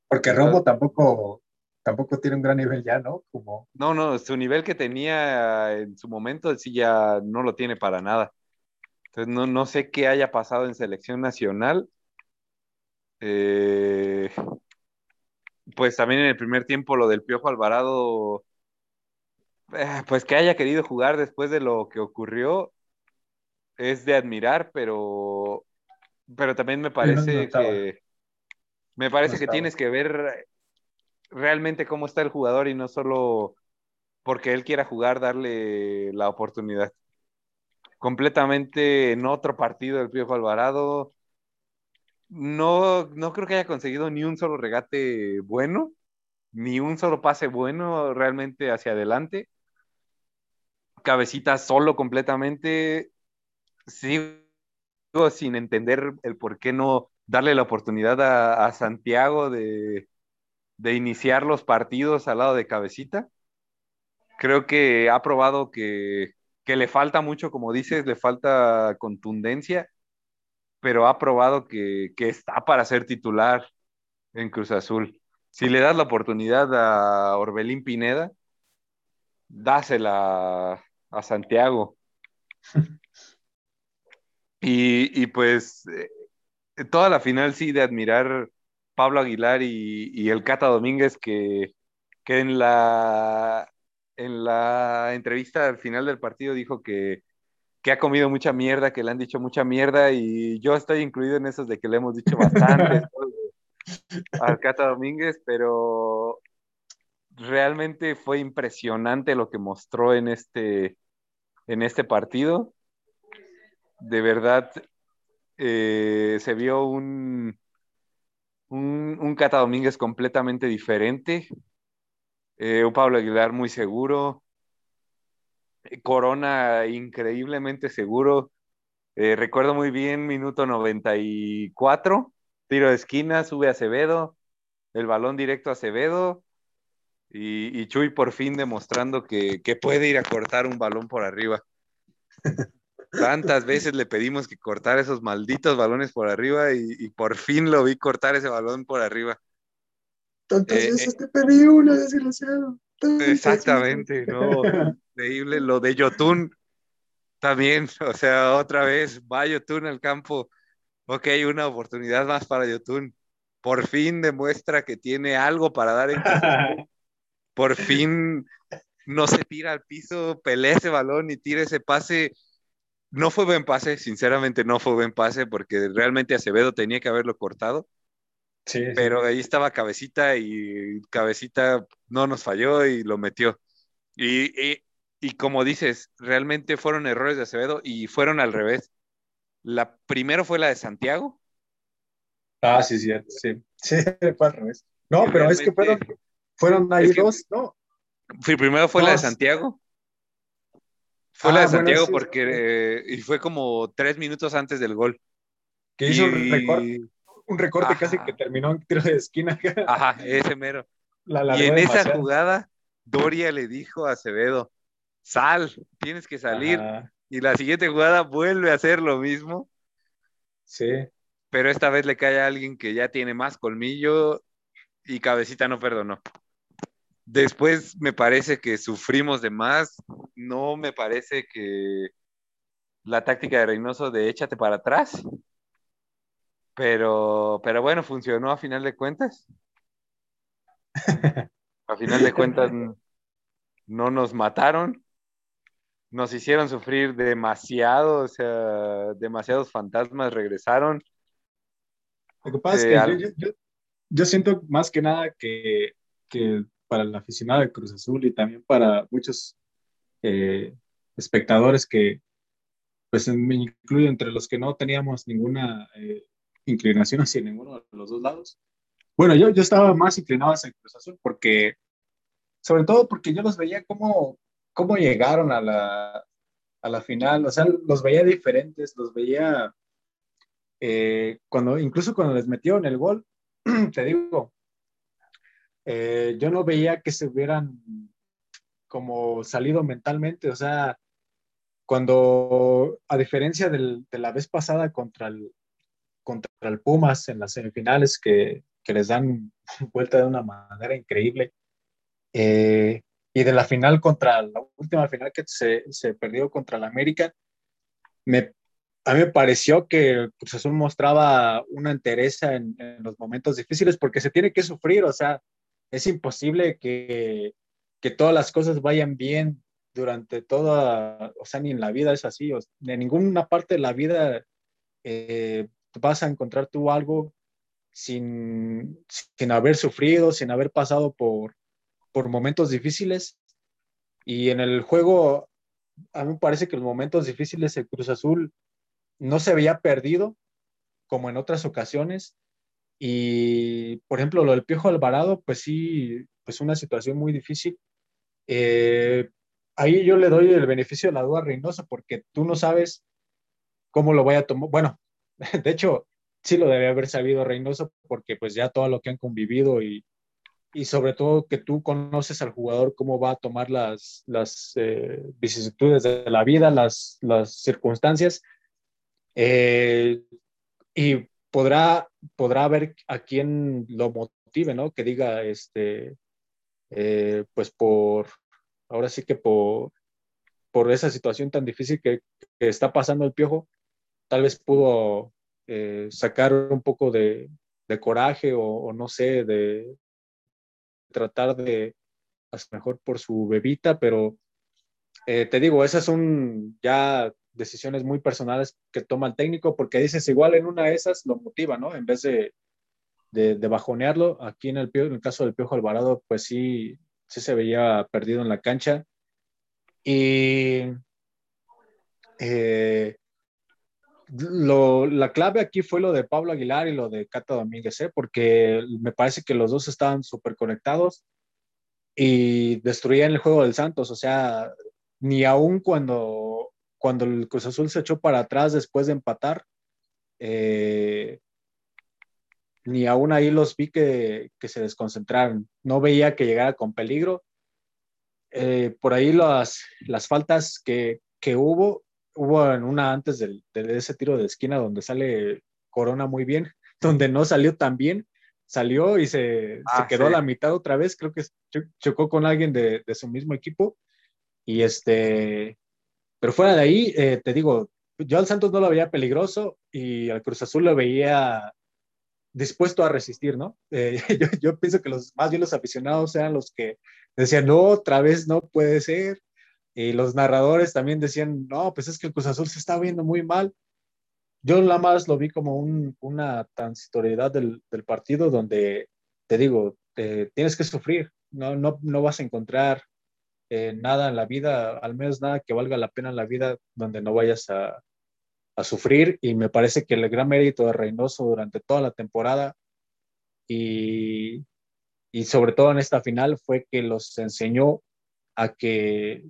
Porque Robo tampoco, tampoco tiene un gran nivel ya, ¿no? Como... No, no, su nivel que tenía en su momento sí ya no lo tiene para nada. Entonces no, no sé qué haya pasado en selección nacional. Eh, pues también en el primer tiempo lo del Piojo Alvarado, eh, pues que haya querido jugar después de lo que ocurrió, es de admirar, pero, pero también me parece que me parece que tienes que ver realmente cómo está el jugador y no solo porque él quiera jugar, darle la oportunidad. Completamente en otro partido del Piojo Alvarado, no, no creo que haya conseguido ni un solo regate bueno, ni un solo pase bueno realmente hacia adelante. Cabecita solo completamente. Sigo sin entender el por qué no darle la oportunidad a, Santiago de, de, iniciar los partidos al lado de Cabecita. Creo que ha probado que, que le falta mucho, como dices, le falta contundencia pero ha probado que, está para ser titular en Cruz Azul. Si le das la oportunidad a Orbelín Pineda, dásela a Santiago. y, pues eh, toda la final sí de admirar Pablo Aguilar y, el Cata Domínguez que, que en, la, en la entrevista al final del partido dijo que que ha comido mucha mierda, que le han dicho mucha mierda y yo estoy incluido en esos de que le hemos dicho bastante al Cata Domínguez, pero realmente fue impresionante lo que mostró en este, en este partido. De verdad, eh, se vio un, un, un, Cata Domínguez completamente diferente. Eh, un Pablo Aguilar muy seguro, Corona increíblemente seguro. Eh, recuerdo muy bien, minuto 94, tiro de esquina, sube Acevedo, el balón directo a Acevedo y, Chuy por fin demostrando que, puede ir a cortar un balón por arriba. Tantas veces le pedimos que cortara esos malditos balones por arriba y, por fin lo vi cortar ese balón por arriba. Tantas eh, veces eh, te pedí una, desgraciado. Exactamente, no, increíble. Lo de Yotun también, o sea, otra vez va Yotun al campo. Ok, una oportunidad más para Yotun. Por fin demuestra que tiene algo para dar en Por fin no se tira al piso, pelea ese balón y tira ese pase. No fue buen pase, sinceramente no fue buen pase porque realmente Acevedo tenía que haberlo cortado. Pero ahí estaba Cabecita y Cabecita no nos falló y lo metió. Y, como dices, realmente fueron errores de Acevedo y fueron al revés. La primero fue la de Santiago. Ah, sí, sí, sí. Sí, fue al revés. No, pero es que fueron, fueron ahí dos, ¿no? primero fue la de Santiago. Fue la de ah, Santiago porque y fue como tres minutos antes del gol. Que hizo y un recorte casi que terminó en tiro de esquina. Ajá, ese mero. y en esa jugada, Doria le dijo a Acevedo, sal, tienes que salir. Y la siguiente jugada vuelve a hacer lo mismo. Sí. Pero esta vez le cae a alguien que ya tiene más colmillo y Cabecita no perdonó. Después me parece que sufrimos de más. No me parece que la táctica de Reynoso de échate para atrás pero, pero bueno, funcionó a final de cuentas. A final de cuentas no nos mataron, nos hicieron sufrir demasiado, o sea, demasiados fantasmas regresaron. Lo que pasa es que eh, yo, yo, siento más que nada que, que, para el aficionado de Cruz Azul y también para muchos eh, espectadores que, pues me incluyo entre los que no teníamos ninguna eh, inclinación hacia ninguno de los dos lados. Bueno, yo, yo estaba más inclinado hacia Cruz Azul porque, sobre todo porque yo los veía como, cómo llegaron a la, a la final, o sea, los veía diferentes, los veía eh, cuando, incluso cuando les metieron el gol, te digo, eh, yo no veía que se hubieran como salido mentalmente, o sea, cuando, a diferencia del, de la vez pasada contra el, contra el Pumas en las semifinales, que, que les dan vuelta de una manera increíble, eh, y de la final contra la última final que se, se perdió contra el América, me, a mí me pareció que Cruz Azul mostraba una entereza en, en, los momentos difíciles porque se tiene que sufrir, o sea, es imposible que, que todas las cosas vayan bien durante toda, o sea, ni en la vida es así, o, en ninguna parte de la vida eh, vas a encontrar tú algo sin, sin haber sufrido, sin haber pasado por, por momentos difíciles. Y en el juego, a mí me parece que los momentos difíciles el Cruz Azul no se había perdido como en otras ocasiones. Y, por ejemplo, lo del Piojo Alvarado, pues sí, pues una situación muy difícil. Eh, ahí yo le doy el beneficio de la duda a Reynoso porque tú no sabes cómo lo voy a tomar. Bueno, de hecho, sí lo debe haber sabido Reynoso porque pues ya todo lo que han convivido y, y sobre todo que tú conoces al jugador cómo va a tomar las, las eh, vicisitudes de la vida, las, las circunstancias. Eh, y podrá, podrá ver a quién lo motive, ¿no? Que diga, este, eh, pues por, ahora sí que por, por esa situación tan difícil que, está pasando el piojo, tal vez pudo eh, sacar un poco de, coraje o, no sé, de tratar de hacer mejor por su bebita, pero eh, te digo, esas son ya decisiones muy personales que toma el técnico, porque dices, igual en una de esas lo motiva, ¿no? En vez de, de, bajonearlo, aquí en el, en el caso del Piojo Alvarado, pues sí, sí se veía perdido en la cancha. Y eh, lo, la clave aquí fue lo de Pablo Aguilar y lo de Cata Domínguez, ¿eh? porque me parece que los dos estaban súper conectados y destruían el juego del Santos, o sea, ni aún cuando, cuando el Cruz Azul se echó para atrás después de empatar, eh, ni aún ahí los vi que, que, se desconcentraron, no veía que llegara con peligro. Eh, por ahí las, las faltas que, que hubo, hubo en una antes del, de ese tiro de esquina donde sale Corona muy bien, donde no salió tan bien, salió y se, ah, se quedó sí. a la mitad otra vez, creo que chocó con alguien de, de, su mismo equipo. Y este, pero fuera de ahí, eh, te digo, yo al Santos no lo veía peligroso y al Cruz Azul lo veía dispuesto a resistir, ¿no? Eh, yo, pienso que los, más bien los aficionados eran los que decían, no, otra vez no puede ser, y los narradores también decían, no, pues es que el Cruz Azul se está viendo muy mal. Yo nada más lo vi como un, una transitoriedad del, partido donde, te digo, te, tienes que sufrir, no, no, no vas a encontrar eh, nada en la vida, al menos nada que valga la pena en la vida donde no vayas a, a sufrir y me parece que el gran mérito de Reynoso durante toda la temporada y, y sobre todo en esta final fue que los enseñó a que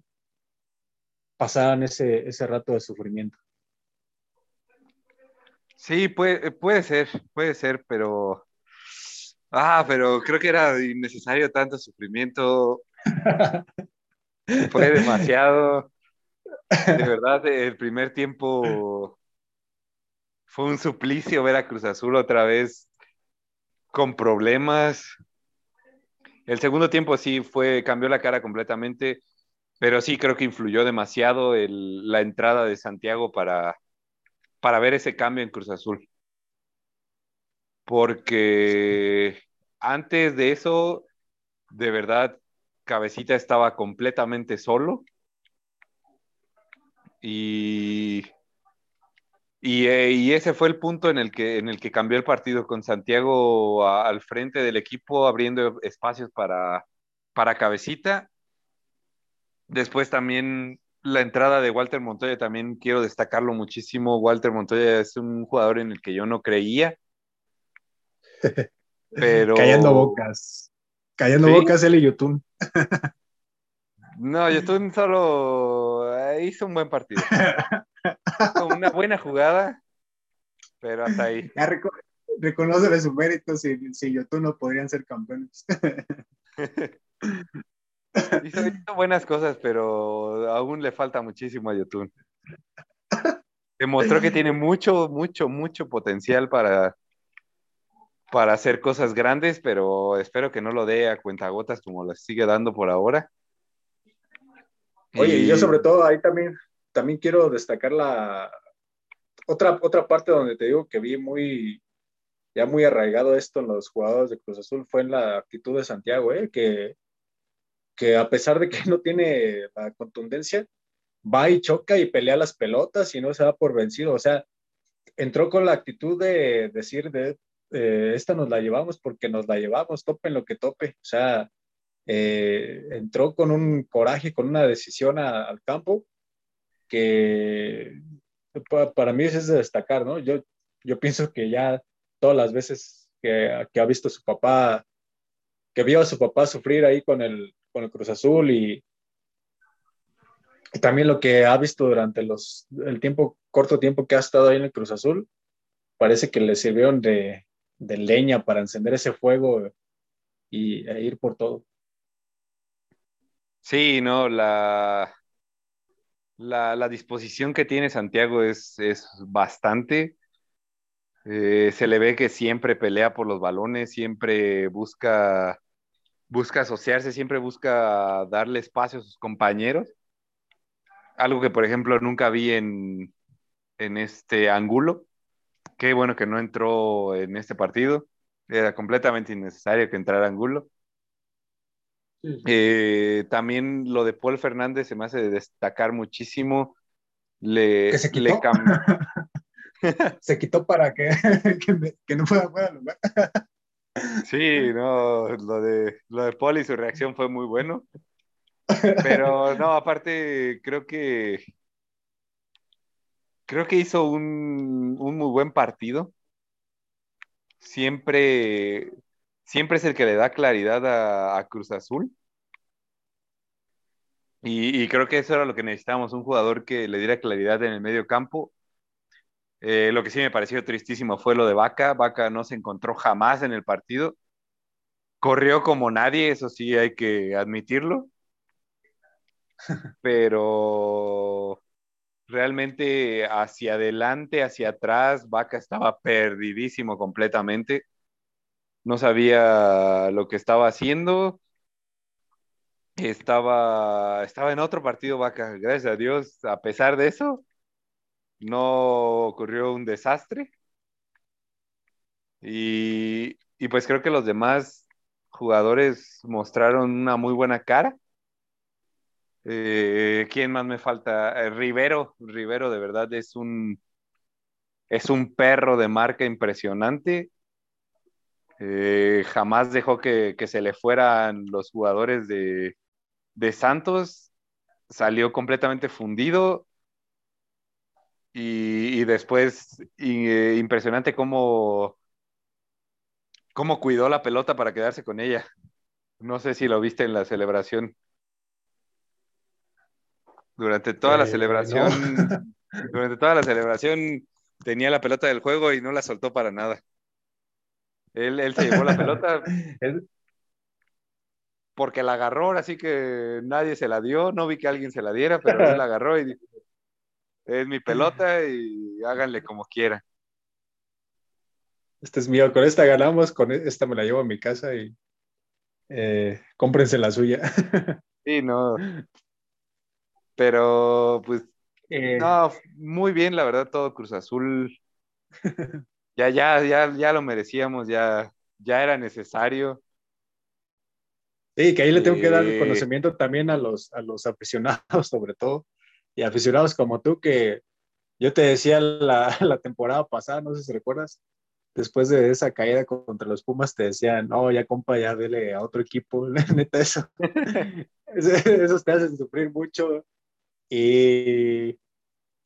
pasaran ese, ese rato de sufrimiento. Sí, puede, puede ser, puede ser, pero... Ah, pero creo que era innecesario tanto sufrimiento. Fue demasiado. De verdad, el primer tiempo fue un suplicio ver a Cruz Azul otra vez con problemas. El segundo tiempo sí fue, cambió la cara completamente. Pero sí creo que influyó demasiado el, la entrada de Santiago para, para ver ese cambio en Cruz Azul. Porque antes de eso, de verdad, Cabecita estaba completamente solo. Y, y, eh, y, ese fue el punto en el que, en el que cambió el partido con Santiago a, al frente del equipo, abriendo espacios para, para Cabecita Después también la entrada de Walter Montoya, también quiero destacarlo muchísimo. Walter Montoya es un jugador en el que yo no creía. Pero... Callando bocas. Callando bocas él y YouTube. no, YouTube solo eh, hizo un buen partido. una buena jugada, pero hasta ahí. Ya reconoce su mérito, si, si YouTube no podrían ser campeones. Hizo, buenas cosas, pero aún le falta muchísimo a Yotun. Demostró que tiene mucho, mucho, mucho potencial para, para hacer cosas grandes, pero espero que no lo dé a cuentagotas como las sigue dando por ahora. Oye, y yo sobre todo ahí también, también quiero destacar la otra, otra parte donde te digo que vi muy, ya muy arraigado esto en los jugadores de Cruz Azul fue en la actitud de Santiago, ¿eh? que que a pesar de que no tiene la contundencia, va y choca y pelea las pelotas y no se da por vencido. O sea, entró con la actitud de decir, de, eh, esta nos la llevamos porque nos la llevamos, topen lo que tope. O sea, eh, entró con un coraje, con una decisión al campo que para, mí es de destacar, ¿no? Yo, yo pienso que ya todas las veces que, que ha visto su papá, que vio a su papá sufrir ahí con el, con el Cruz Azul y, también lo que ha visto durante los, el tiempo, corto tiempo que ha estado ahí en el Cruz Azul, parece que le sirvieron de, leña para encender ese fuego y, e ir por todo. Sí, no, la, la, disposición que tiene Santiago es, es bastante. Eh, se le ve que siempre pelea por los balones, siempre busca busca asociarse, siempre busca darle espacio a sus compañeros. Algo que, por ejemplo, nunca vi en, en este ángulo. Qué bueno que no entró en este partido. Era completamente innecesario que entrara Angulo. Eh, también lo de Paul Fernández se me hace destacar muchísimo. Le, se quitó? se quitó para que, que, no fuera fuera lugar. Sí, no, lo de, lo de Paul y su reacción fue muy bueno. Pero no, aparte, creo que creo que hizo un, muy buen partido. Siempre, siempre es el que le da claridad a, Cruz Azul. Y, y, creo que eso era lo que necesitábamos, un jugador que le diera claridad en el medio campo eh, lo que sí me pareció tristísimo fue lo de Vaca. Vaca no se encontró jamás en el partido. Corrió como nadie, eso sí hay que admitirlo. Pero realmente hacia adelante, hacia atrás, Vaca estaba perdidísimo completamente. No sabía lo que estaba haciendo. Estaba, estaba en otro partido, Vaca. Gracias a Dios, a pesar de eso, no ocurrió un desastre. Y, pues creo que los demás jugadores mostraron una muy buena cara. Eh, ¿Quién más me falta? Eh, Rivero, Rivero de verdad es un, es un perro de marca impresionante. Eh, jamás dejó que, se le fueran los jugadores de, de Santos. Salió completamente fundido y, después, eh, impresionante cómo, cómo cuidó la pelota para quedarse con ella. No sé si lo viste en la celebración. Durante toda la celebración, durante toda la celebración tenía la pelota del juego y no la soltó para nada. Él, él se llevó la pelota porque la agarró, así que nadie se la dio, no vi que alguien se la diera, pero él la agarró y es mi pelota y háganle como quieran. Este es mío, con esta ganamos, con e, esta me la llevo a mi casa y eh, cómprense la suya. Sí, no. Pero pues, eh. no, muy bien, la verdad, todo Cruz Azul. Ya, ya, ya, ya lo merecíamos, ya, ya era necesario. Sí, que ahí le tengo que dar eh. conocimiento también a los, a los aficionados, sobre todo, y aficionados como tú, que yo te decía la, la temporada pasada, no sé si recuerdas, después de esa caída contra los Pumas te decían, no, ya compa, ya dele a otro equipo, neta eso. Esos te hacen sufrir mucho y,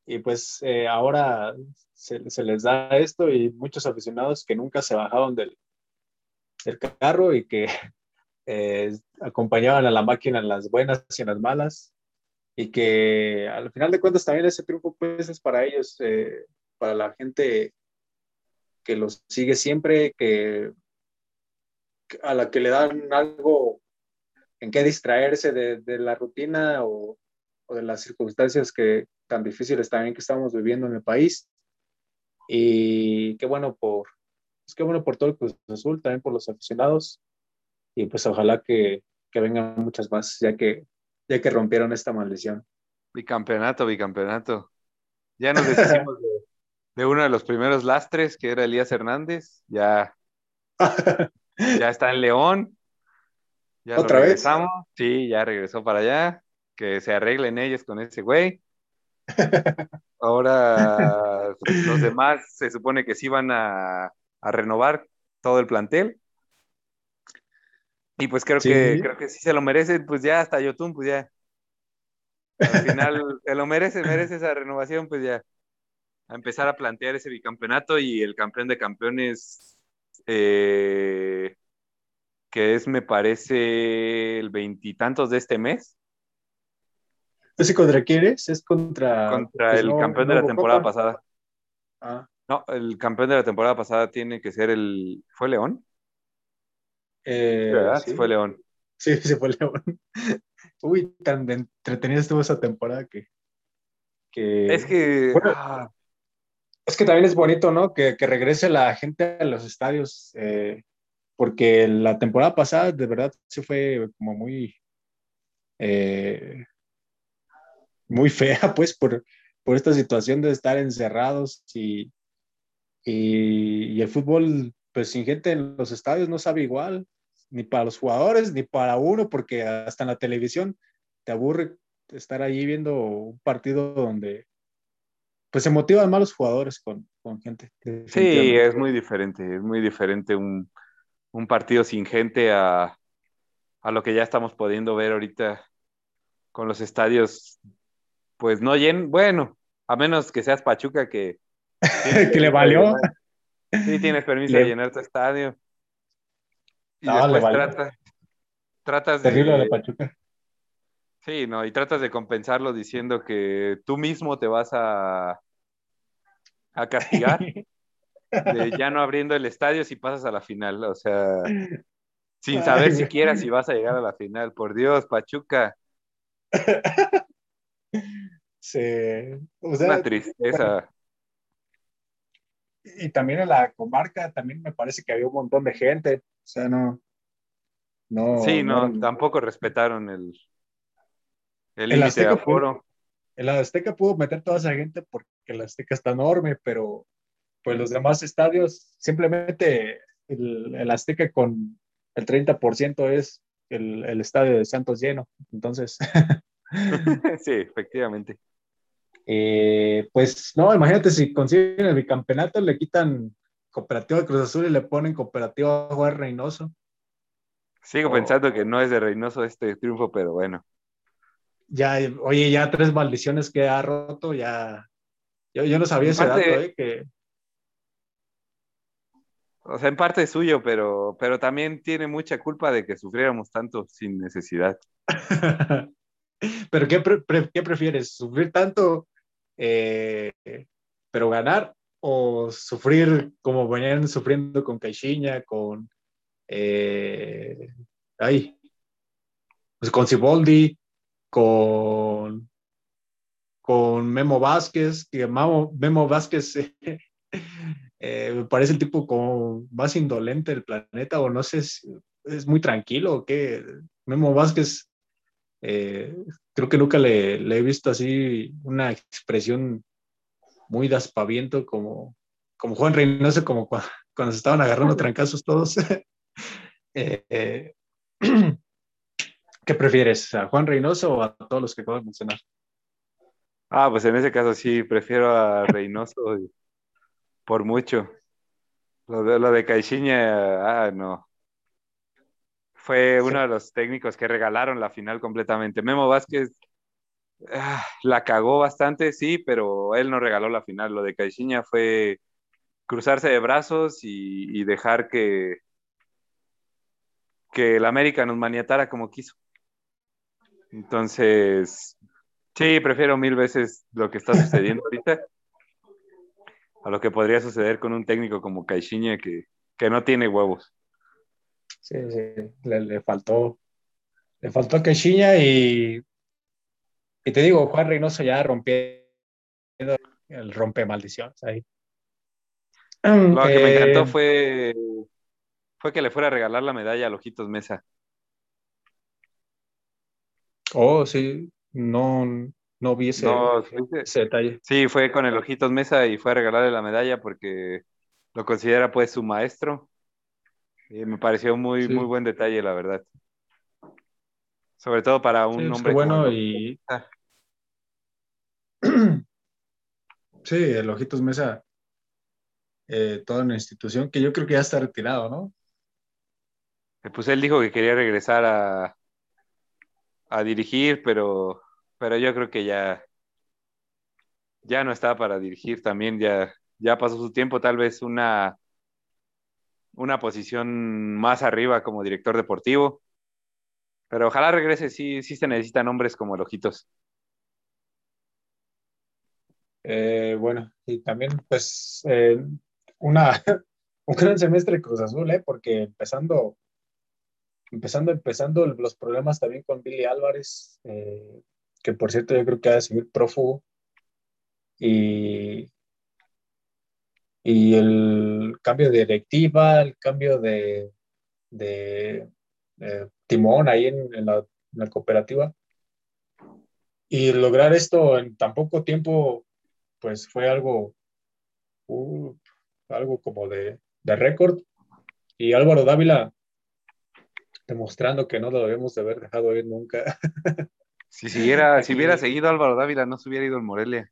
y pues eh, ahora se, se, les da esto y muchos aficionados que nunca se bajaron del, del carro y que eh, acompañaban a la máquina en las buenas y en las malas. Y que al final de cuentas también ese triunfo pues es para ellos, eh, para la gente que los sigue siempre, que a la que le dan algo en qué distraerse de, de la rutina o, o, de las circunstancias que tan difíciles también que estamos viviendo en el país. Y qué bueno por, es que bueno por todo el Cruz Azul, también por los aficionados. Y pues ojalá que, que vengan muchas más, ya que, ya que rompieron esta maldición. Bicampeonato, bicampeonato. Ya nos deshicimos de, de uno de los primeros lastres, que era Elías Hernández, ya, ya está en León. Ya ¿Otra vez? Sí, ya regresó para allá. Que se arreglen ellos con ese güey. Ahora los demás se supone que sí van a, a renovar todo el plantel. Y pues creo sí. que creo que sí se lo merece, pues ya hasta Yotun, pues ya. Al final se lo merece, merece esa renovación, pues ya a empezar a plantear ese bicampeonato y el campeón de campeones, eh, que es, me parece, el veintitantos de este mes. ¿Ese contra quién es? Es contra... Contra pues el no, campeón de la temporada Copa. pasada. Ah. No, el campeón de la temporada pasada tiene que ser el... ¿Fue León? Eh, ¿Verdad? Sí. Fue León. Sí, sí fue León. Uy, tan entretenida estuvo esa temporada que... que... Es que... Bueno, ah, es que también es bonito, ¿no? Que, que regrese la gente a los estadios, eh, porque la temporada pasada de verdad sí fue como muy, eh, muy fea, pues, por, por esta situación de estar encerrados y, y, y, el fútbol, pues sin gente en los estadios no sabe igual, ni para los jugadores, ni para uno, porque hasta en la televisión te aburre estar allí viendo un partido donde pues se motivan más los jugadores con, con gente. Sí, es muy diferente, es muy diferente un, un partido sin gente a, a, lo que ya estamos pudiendo ver ahorita con los estadios, pues no lleno, bueno, a menos que seas Pachuca que... que le valió. Sí, tienes permiso le... de llenar tu estadio. Y no, después trata, tratas Terrible de... de Pachuca. Sí, no, y tratas de compensarlo diciendo que tú mismo te vas a, a castigar, de ya no abriendo el estadio si pasas a la final, o sea, sin saber Ay, siquiera si vas a llegar a la final. Por Dios, Pachuca. O sea, una tristeza. Y también en la comarca también me parece que había un montón de gente, o sea, no. no sí, no, no tampoco respetaron el, el límite de. El Azteca pudo meter toda esa gente porque el Azteca está enorme, pero pues los demás estadios, simplemente el, el Azteca con el 30% es el, el, estadio de Santos lleno. Entonces. sí, efectivamente. Eh, pues no, imagínate si consiguen el bicampeonato, le quitan Cooperativa de Cruz Azul y le ponen Cooperativa Juan Reynoso. Sigo pensando que no es de Reynoso este triunfo, pero bueno ya, oye, ya tres maldiciones que ha roto, ya. Yo, yo no sabía ese dato, ¿eh? Que... O sea, en parte es suyo, pero, pero también tiene mucha culpa de que sufriéramos tanto sin necesidad. pero ¿qué, pre ¿qué, prefieres? ¿Sufrir tanto, eh, pero ganar? ¿O sufrir como venían sufriendo con Caixinha, con. Eh, pues con Ciboldi, con, con Memo Vázquez, que Memo, Memo Vázquez eh, me parece el tipo como más indolente del planeta, o no sé, es, es muy tranquilo o qué. Memo Vázquez, eh, creo que nunca le, le, he visto así una expresión muy de aspaviento como, como Juan Reynoso, como cuando, cuando se estaban agarrando trancazos todos. eh, ¿Qué prefieres, a Juan Reynoso o a todos los que acabo de mencionar? Ah, pues en ese caso sí, prefiero a Reynoso por mucho. Lo de, lo de Caixinha, ah, no. Fue uno de los técnicos que regalaron la final completamente. Memo Vázquez ah, la cagó bastante, sí, pero él no regaló la final. Lo de Caixinha fue cruzarse de brazos y, dejar que, que el América nos maniatara como quiso. Entonces, sí, prefiero mil veces lo que está sucediendo ahorita a lo que podría suceder con un técnico como Caixinha que, no tiene huevos. Sí, sí, le, faltó, le faltó a Caixinha y, y te digo, Juan Reynoso ya rompiendo el rompe maldiciones ahí. Lo que me encantó eh, fue, fue que le fuera a regalar la medalla a Lojitos Mesa. Oh, sí, no, no vi ese, detalle. Sí, fue con el Ojitos Mesa y fue a regalarle la medalla porque lo considera pues su maestro. Y me pareció muy, muy buen detalle, la verdad. Sobre todo para un hombre. bueno y. Sí, el Ojitos Mesa, eh, toda una institución que yo creo que ya está retirado, ¿no? Pues él dijo que quería regresar a, a dirigir, pero pero yo creo que ya, ya no está para dirigir también, ya, ya pasó su tiempo, tal vez una, una posición más arriba como director deportivo. Pero ojalá regrese, sí, sí se necesitan hombres como el Ojitos. Eh, bueno, y también pues eh, una, un gran semestre Cruz Azul, ¿eh? porque empezando, empezando, empezando los problemas también con Billy Álvarez, eh, que por cierto yo creo que ha de seguir prófugo. Y, y el cambio de directiva, el cambio de, de, timón ahí en, la, cooperativa. Y lograr esto en tan poco tiempo, pues fue algo, uh, algo como de, de récord. Y Álvaro Dávila demostrando que no lo debemos de haber dejado ir nunca. Si, siguiera, si hubiera seguido Álvaro Dávila, no se hubiera ido el Morelia.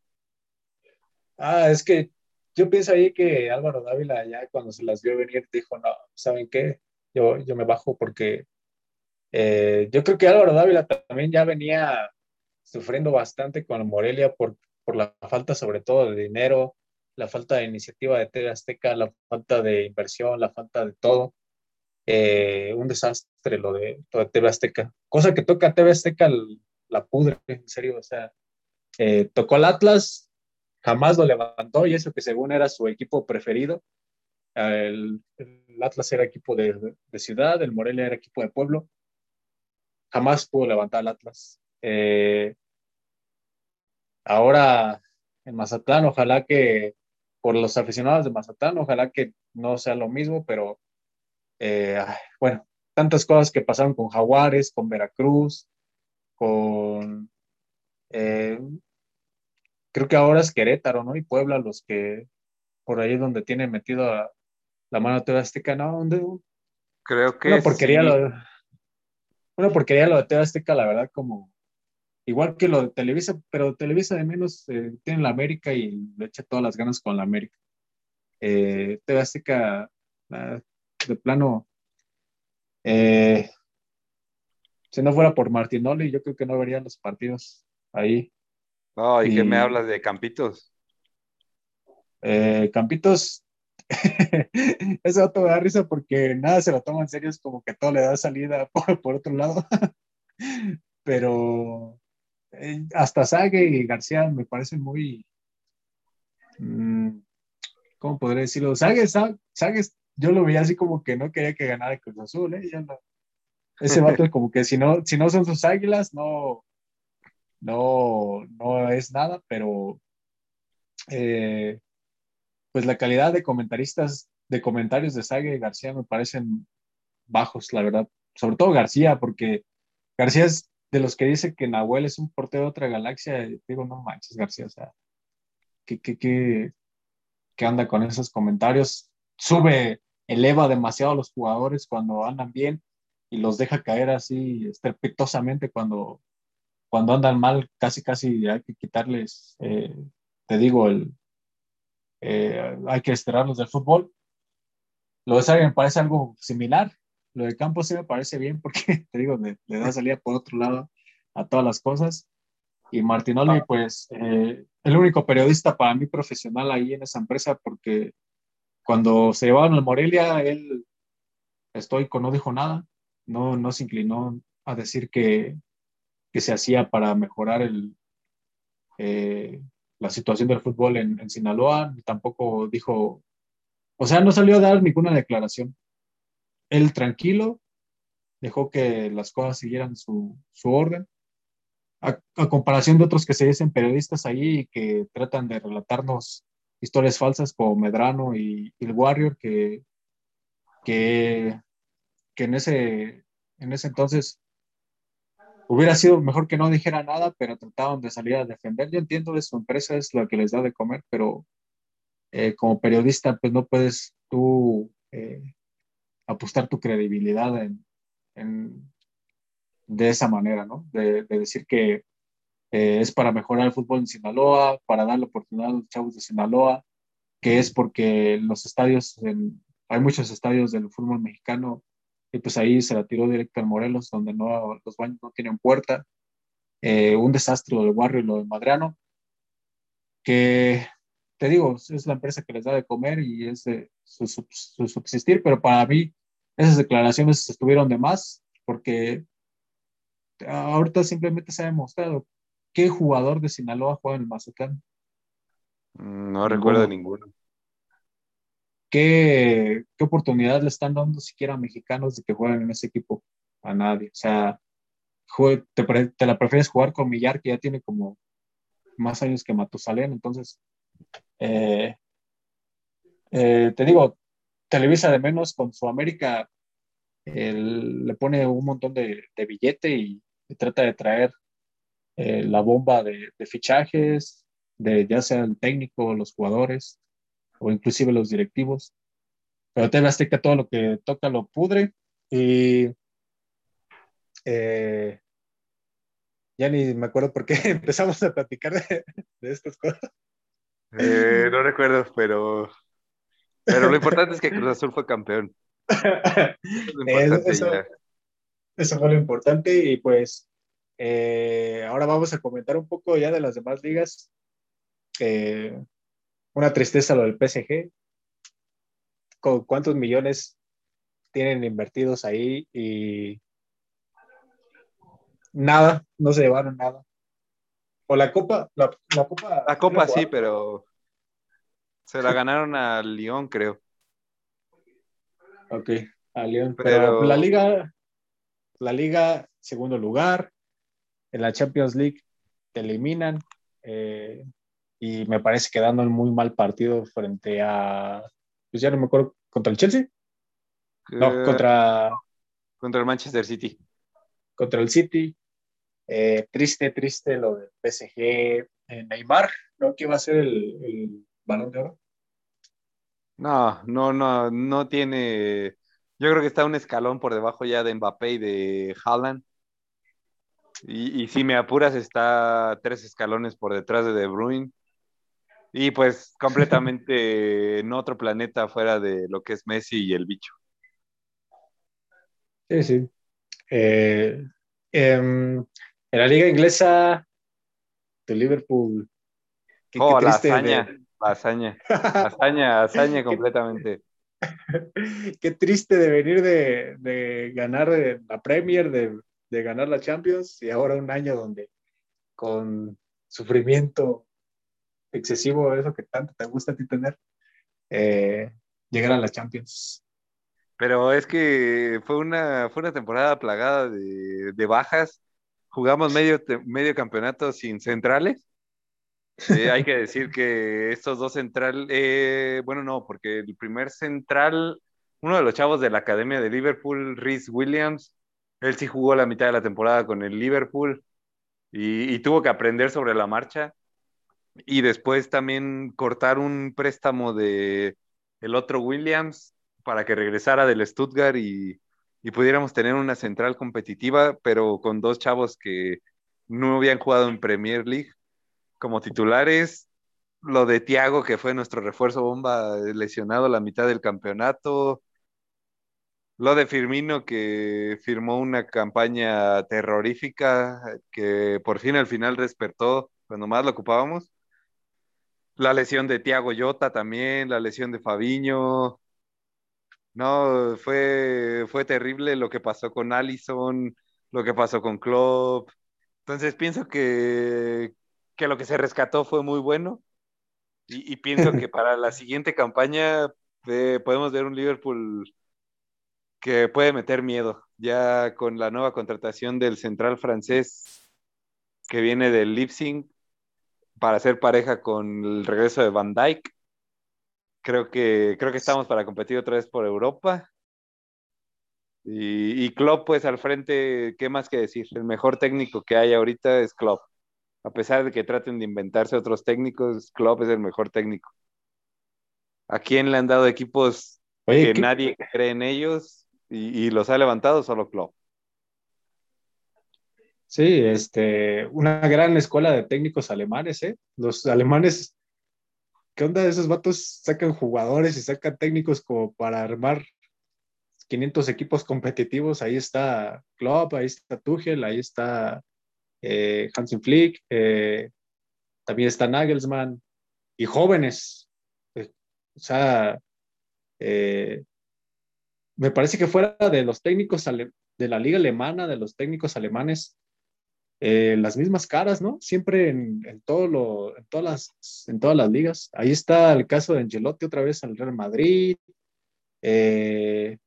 Ah, es que yo pienso ahí que Álvaro Dávila ya cuando se las vio venir dijo, no, ¿saben qué? Yo, yo me bajo porque eh, yo creo que Álvaro Dávila también ya venía sufriendo bastante con el Morelia por, por la falta sobre todo de dinero, la falta de iniciativa de TV Azteca, la falta de inversión, la falta de todo. Eh, un desastre lo de, lo de TV Azteca. Cosa que toca a TV Azteca la pudre, en serio, o sea, eh, tocó al Atlas, jamás lo levantó y eso que según era su equipo preferido. El, Atlas era equipo de, ciudad, el Morelia era equipo de pueblo. Jamás pudo levantar al Atlas. Eh, ahora en Mazatlán, ojalá que por los aficionados de Mazatlán, ojalá que no sea lo mismo, pero eh, bueno, tantas cosas que pasaron con Jaguares, con Veracruz, con, eh, creo que ahora es Querétaro, ¿no? Y Puebla, los que por ahí donde tiene metido la mano TV Azteca, ¿no? ¿Dónde? Creo que una porquería, lo, una porquería lo de TV Azteca, la verdad, como igual que lo de Televisa, pero Televisa de menos eh, tiene la América y le echa todas las ganas con la América. Eh, TV Azteca, de plano, eh, si no fuera por Martinoli, yo creo que no verían los partidos ahí. No, ¿y, qué me hablas de Campitos? Eh, Campitos, ese otro me da risa porque nada se lo toma en serio, es como que todo le da salida por, otro lado. Pero eh, hasta Sague y García me parecen muy. Mm, ¿Cómo podría decirlo? Sague, Sague, yo lo veía así como que no quería que ganara Cruz Azul, ¿eh? No, ese vato como que si no, si no son sus águilas, no, no, no es nada, pero eh, pues la calidad de comentaristas, de comentarios de Sague y García me parecen bajos, la verdad. Sobre todo García, porque García es de los que dice que Nahuel es un portero de otra galaxia. digo, no manches, García, o sea, ¿qué, qué, qué, qué anda con esos comentarios? Sube, eleva demasiado a los jugadores cuando andan bien y los deja caer así estrepitosamente cuando, cuando andan mal, casi, casi hay que quitarles, eh, te digo, el, eh, hay que estirarlos del fútbol. Lo de Sarri me parece algo similar. Lo de Campos sí me parece bien porque, te digo, le, da salida por otro lado a todas las cosas. Y Martinoli, ah. pues, eh, el único periodista para mí profesional ahí en esa empresa, porque cuando se llevaron al Morelia, él estoico, no dijo nada, no, no se inclinó a decir que, que se hacía para mejorar eh, la situación del fútbol en, Sinaloa, tampoco dijo o sea, no salió a dar ninguna declaración. Él tranquilo, dejó que las cosas siguieran su, orden. A, comparación de otros que se dicen periodistas ahí y que tratan de relatarnos historias falsas como Medrano y, el Warrior, que, que, en, ese, en ese entonces hubiera sido mejor que no dijera nada, pero trataban de salir a defender. Yo entiendo de su empresa es la que les da de comer, pero eh, como periodista, pues no puedes tú eh, apostar tu credibilidad en, de esa manera, ¿no? De, decir que eh, es para mejorar el fútbol en Sinaloa, para dar la oportunidad a los chavos de Sinaloa, que es porque los estadios, hay muchos estadios del fútbol mexicano, y pues ahí se la tiró directo al Morelos, donde no, los baños no tienen puerta. un desastre lo del barrio y lo de Madriano, que te digo, es la empresa que les da de comer y es su, subsistir, pero para mí esas declaraciones estuvieron de más porque ahorita simplemente se ha demostrado qué jugador de Sinaloa juega en el Mazatlán. Mm, no recuerdo ninguno. ¿Qué, ¿Qué oportunidad le están dando siquiera a mexicanos de que jueguen en ese equipo? A nadie. O sea, te, la prefieres jugar con Millar, que ya tiene como más años que Matusalén, entonces eh, eh, te digo, Televisa de menos con su América le pone un montón de, billete y, trata de traer eh, la bomba de, fichajes, de ya sea el técnico, los jugadores o inclusive los directivos. Pero TV Azteca todo lo que toca lo pudre y ya ni me acuerdo por qué empezamos a platicar de estas cosas. Eh, no recuerdo, pero, pero lo importante es que Cruz Azul fue campeón. eso, fue lo importante y pues eh, ahora vamos a comentar un poco ya de las demás ligas. Eh, una tristeza lo del PSG. ¿Con ¿Cuántos millones tienen invertidos ahí? Y nada, no se llevaron nada. O la Copa, la, Copa. La Copa sí, pero se la ganaron a Lyon, creo. Ok, a Lyon. Pero... la Liga, la Liga, segundo lugar. En la Champions League te eliminan. Eh, y me parece que dando un muy mal partido frente a. Pues ya no me acuerdo, ¿contra el Chelsea? No, eh, contra. Contra el Manchester City. Contra el City. Eh, triste, triste lo del PSG Neymar, ¿no? ¿Qué va a ser el, balón de oro? No, no, no, no tiene. Yo creo que está un escalón por debajo ya de Mbappé y de Haaland. Y, si me apuras, está tres escalones por detrás de De Bruyne. Y pues completamente en otro planeta fuera de lo que es Messi y el bicho. Sí, sí. Eh, em, en la liga inglesa, de Liverpool. oh, la hazaña, la hazaña, hazaña, hazaña completamente. Qué triste de venir de, ganar la Premier, de, ganar la Champions y ahora un año donde con sufrimiento excesivo, eso que tanto te gusta a ti tener, eh, llegar a la Champions. Pero es que fue una, fue una temporada plagada de, de bajas jugamos medio, medio campeonato sin centrales. Eh, hay que decir que estos dos centrales, eh, bueno, no, porque el primer central, uno de los chavos de la Academia de Liverpool, Rhys Williams, él sí jugó la mitad de la temporada con el Liverpool y, tuvo que aprender sobre la marcha. Y después también cortar un préstamo de el otro Williams para que regresara del Stuttgart y, y pudiéramos tener una central competitiva, pero con dos chavos que no habían jugado en Premier League como titulares. Lo de Thiago, que fue nuestro refuerzo bomba lesionado la mitad del campeonato. Lo de Firmino que firmó una campaña terrorífica que por fin al final despertó cuando más lo ocupábamos. La lesión de Thiago Jota también, la lesión de Fabiño. No, fue, fue terrible lo que pasó con Allison, lo que pasó con Klopp. Entonces pienso que, que lo que se rescató fue muy bueno y, pienso que para la siguiente campaña eh, podemos ver un Liverpool que puede meter miedo, ya con la nueva contratación del central francés que viene del Leipzig para hacer pareja con el regreso de Van Dijk. Creo que, creo que estamos para competir otra vez por Europa. Y, y Klopp, pues al frente, ¿qué más que decir? El mejor técnico que hay ahorita es Klopp. A pesar de que traten de inventarse otros técnicos, Klopp es el mejor técnico. ¿A quién le han dado equipos que nadie cree en ellos y, los ha levantado? Solo Klopp. Sí, este, una gran escuela de técnicos alemanes, ¿eh? Los alemanes, ¿qué onda? Esos vatos sacan jugadores y sacan técnicos como para armar 500 equipos competitivos. Ahí está Klopp, ahí está Tuchel, ahí está eh, Hansen Flick, eh, también está Nagelsmann, y jóvenes. Eh, o sea, me parece que fuera de los técnicos de la liga alemana, de los técnicos alemanes, las mismas caras, ¿no? Siempre en, en, todo lo, en, todas las, en todas las ligas. Ahí está el caso de Angelotti otra vez al Real Madrid. en,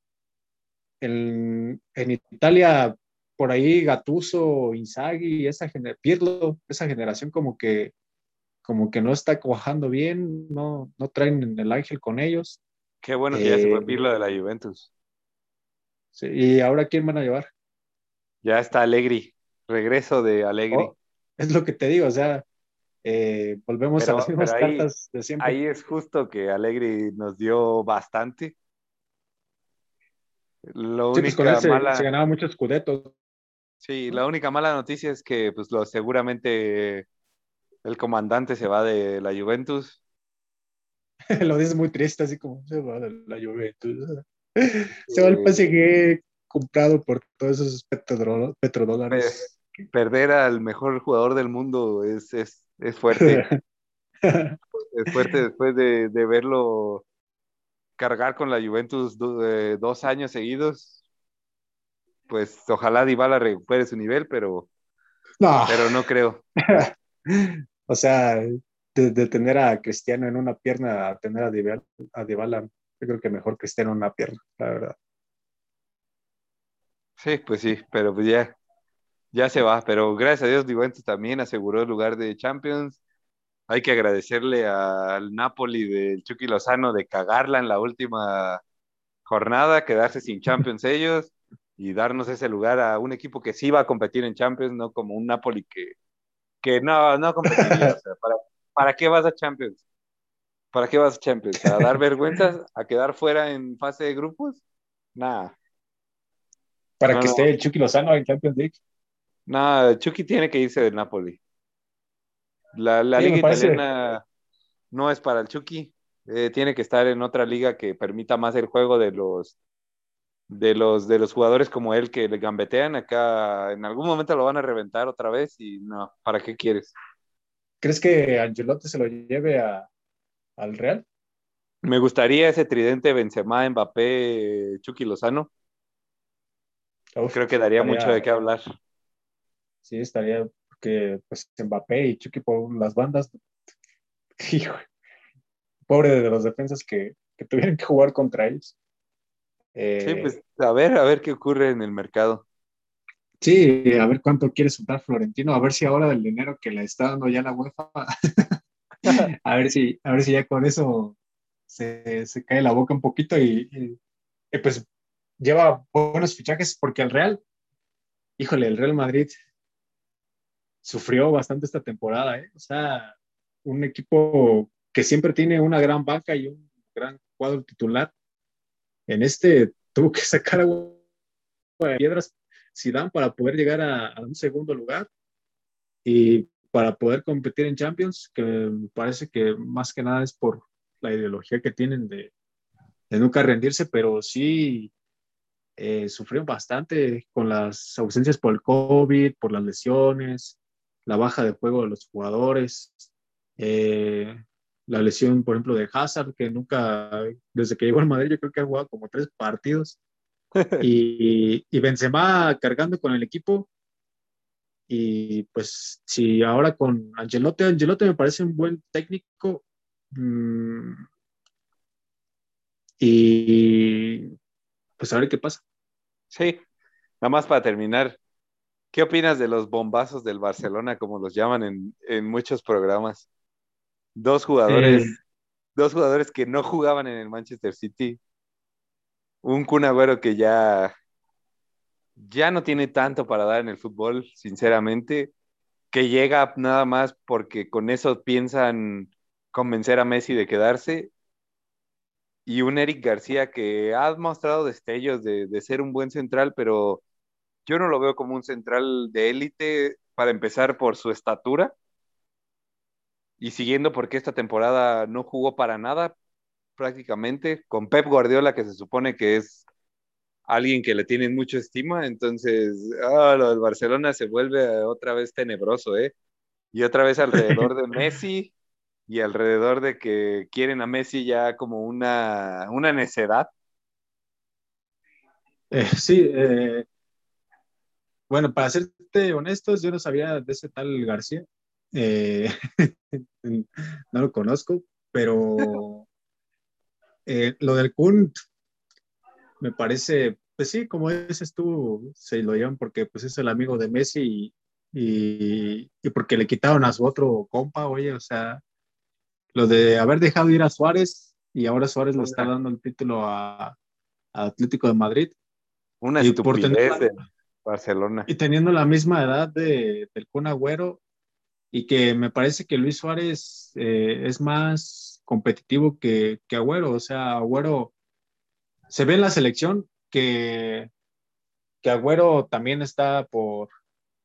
en Italia por ahí Gatuso, Inzaghi, esa Pirlo, esa generación como que como que no está cuajando bien, no, no traen el ángel con ellos. Qué bueno que ya se fue eh, Pirlo de la Juventus. Sí, ¿Y ahora quién van a llevar? Ya está Allegri, regreso de Allegri. Oh, es lo que te digo, o sea, eh, volvemos a las mismas cartas de siempre. Ahí es justo que Allegri nos dio bastante. Lo pues único se, se, ganaba muchos escudetos. Sí, la única mala noticia es que pues lo, seguramente el comandante se va de la Juventus. lo dice muy triste, así como se va de la Juventus. se va al PSG comprado por todos esos petrodólares. Perder al mejor jugador del mundo es, es, es fuerte. es fuerte después de, de, verlo cargar con la Juventus eh, dos años seguidos pues ojalá Dybala recupere su nivel, pero no, pero no creo. o sea, de, tener a Cristiano en una pierna a tener a Dybala, yo creo que mejor Cristiano en una pierna, la verdad. Sí, pues sí, pero pues ya, ya se va. Pero gracias a Dios, Juventus también aseguró el lugar de Champions. Hay que agradecerle al Napoli del Chucky Lozano de cagarla en la última jornada, quedarse sin Champions ellos y darnos ese lugar a un equipo que sí va a competir en Champions, no como un Napoli que, que no, no competiría. ¿para, ¿Para qué vas a Champions? ¿Para qué vas a Champions? ¿A dar vergüenzas? ¿A quedar fuera en fase de grupos? Nada. ¿Para que esté el Chucky Lozano en Champions League? Nada, Chucky tiene que irse del Napoli. La, la liga italiana no es para el Chucky. Eh, tiene que estar en otra liga que permita más el juego de los de los, de los jugadores como él que le gambetean acá, en algún momento lo van a reventar otra vez y no, ¿para qué quieres? ¿Crees que Angelotti se lo lleve a, al Real? Me gustaría ese tridente Benzema, Mbappé, Chucky Lozano. Creo que daría mucho de qué hablar. Sí, estaría porque pues Mbappé y Chucky por las bandas. pobre de los defensas que, que tuvieron que jugar contra ellos sí, eh, pues a ver, a ver qué ocurre en el mercado. Sí, a ver cuánto quiere soltar Florentino, a ver si ahora del dinero que le está dando ya la UEFA, a ver si, a ver si ya con eso se, cae la boca un poquito y, pues lleva buenos fichajes porque el Real, híjole, el Real Madrid sufrió bastante esta temporada, ¿eh? o sea, un equipo que siempre tiene una gran banca y un gran cuadro titular, en este tuvo que sacar agua de piedras dan para poder llegar a, un segundo lugar y para poder competir en Champions, que parece que más que nada es por la ideología que tienen de, nunca rendirse, pero sí, eh, sufrió bastante con las ausencias por el COVID, por las lesiones, la baja de juego de los jugadores, eh, la lesión, por ejemplo, de Hazard, que nunca, desde que llegó al Madrid, yo creo que ha jugado como tres partidos. y, y Benzema cargando con el equipo. Y pues si ahora con Angelotti, Angelotti me parece un buen técnico. Mm, y pues a ver qué pasa. Sí, nada más para terminar, ¿qué opinas de los bombazos del Barcelona, como los llaman en, en muchos programas? Dos jugadores, dos jugadores que no jugaban en el Manchester City. Un Kun que ya, ya no tiene tanto para dar en el fútbol, sinceramente, que llega nada más porque con eso piensan convencer a Messi de quedarse y un Eric García que ha mostrado destellos de, ser un buen central, pero yo no lo veo como un central de élite, para empezar por su estatura, y siguiendo porque esta temporada no jugó para nada, prácticamente, con Pep Guardiola, que se supone que es alguien que le tienen mucha estima, entonces ah, lo del Barcelona se vuelve otra vez tenebroso, ¿eh? Y otra vez alrededor de Messi, y alrededor de que quieren a Messi ya como una, una necedad. Eh, sí, eh, bueno, para serte honestos, yo no sabía de ese tal García. Eh, no lo conozco, pero lo del Kun me parece, pues sí, como dices tú, se lo llevan porque pues es el amigo de Messi y, y porque le quitaron a su otro compa, oye, o sea, lo de haber dejado ir a Suárez y ahora Suárez le está dando el título a, Atlético de Madrid. Una y estupidez de Barcelona. Y teniendo la misma edad de, del Kun Agüero y que me parece que Luis Suárez eh, es más competitivo que, que Agüero. O sea, Agüero se ve en la selección que, que Agüero también está por,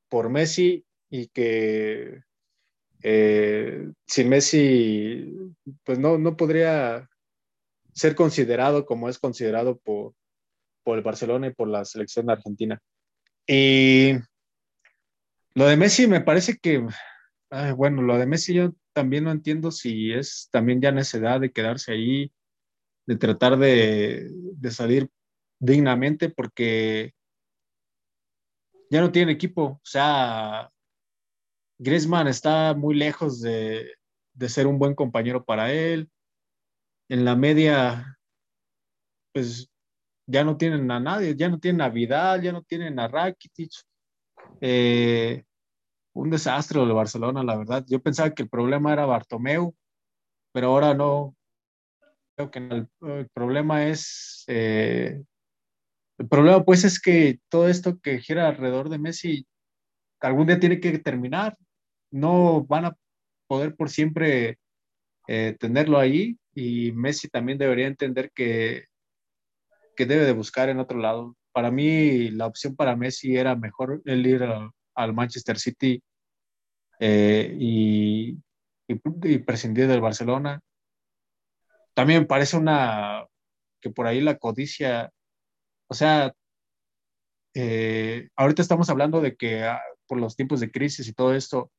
por Messi y que eh, sin Messi, pues no, no podría ser considerado como es considerado por, por el Barcelona y por la selección argentina. Y lo de Messi me parece que, bueno, lo de Messi yo también no entiendo si es también ya necesidad de quedarse ahí, de tratar de, de salir dignamente, porque ya no tiene equipo. O sea, Griezmann está muy lejos de, ser un buen compañero para él. En la media, pues ya no tienen a nadie, ya no tienen a Vidal, ya no tienen a Rakitic. Eh, un desastre de Barcelona, la verdad. Yo pensaba que el problema era Bartomeu, pero ahora no. Creo que el, problema es. Eh, el problema, pues, es que todo esto que gira alrededor de Messi algún día tiene que terminar no van a poder por siempre eh, tenerlo ahí y Messi también debería entender que, que debe de buscar en otro lado. Para mí la opción para Messi era mejor el ir al Manchester City eh, y, prescindir del Barcelona. También parece una que por ahí la codicia, o sea, eh, ahorita estamos hablando de que ah, por los tiempos de crisis y todo esto,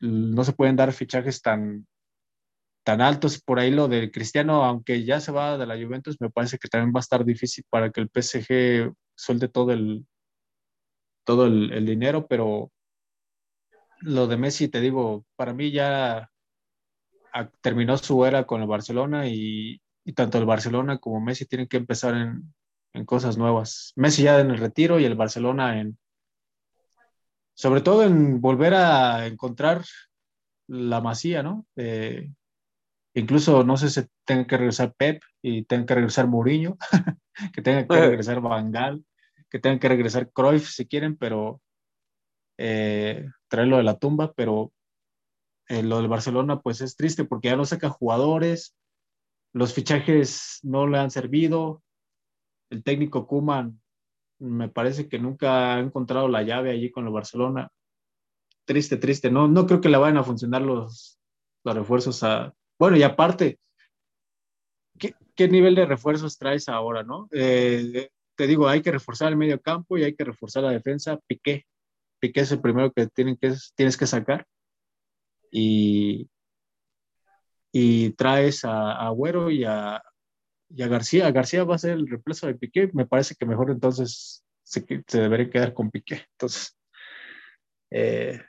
no se pueden dar fichajes tan, tan altos. Por ahí lo del Cristiano, aunque ya se va de la Juventus, me parece que también va a estar difícil para que el PSG suelte todo el, todo el, dinero, pero lo de Messi, te digo, para mí ya terminó su era con el Barcelona y, tanto el Barcelona como Messi tienen que empezar en, en cosas nuevas. Messi ya en el retiro y el Barcelona en, sobre todo en volver a encontrar la masía, ¿no? Eh, incluso no sé si tenga que regresar Pep y tenga que regresar Mourinho, que tenga que regresar Van que tenga que regresar Cruyff si quieren, pero eh, traerlo de la tumba, pero eh, lo del Barcelona pues es triste porque ya no saca jugadores, los fichajes no le han servido, el técnico Kuman me parece que nunca ha encontrado la llave allí con el Barcelona. Triste, triste. No, no creo que le vayan a funcionar los, los refuerzos a... Bueno, y aparte, ¿qué, nivel de refuerzos traes ahora, no? Eh, te digo, hay que reforzar el medio campo y hay que reforzar la defensa. Piqué, Piqué es el primero que, tienes que sacar. Y, y traes a, a Agüero y a, y a García. García va a ser el reemplazo de Piqué. Me parece que mejor entonces se, se debería quedar con Piqué. Entonces, eh,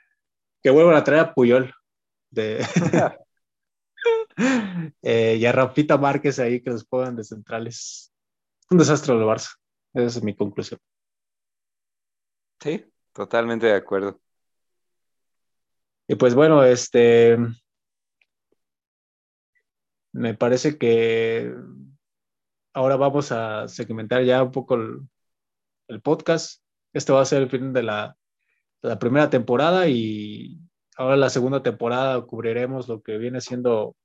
que vuelvan a traer a Puyol de, eh, y a Rafita Márquez ahí que los pongan de centrales. Un desastre del Barça. Esa es mi conclusión. Sí, totalmente de acuerdo. Y pues bueno, este me parece que ahora vamos a segmentar ya un poco el, podcast. Este va a ser el fin de la, de la primera temporada y ahora la segunda temporada cubriremos lo que viene siendo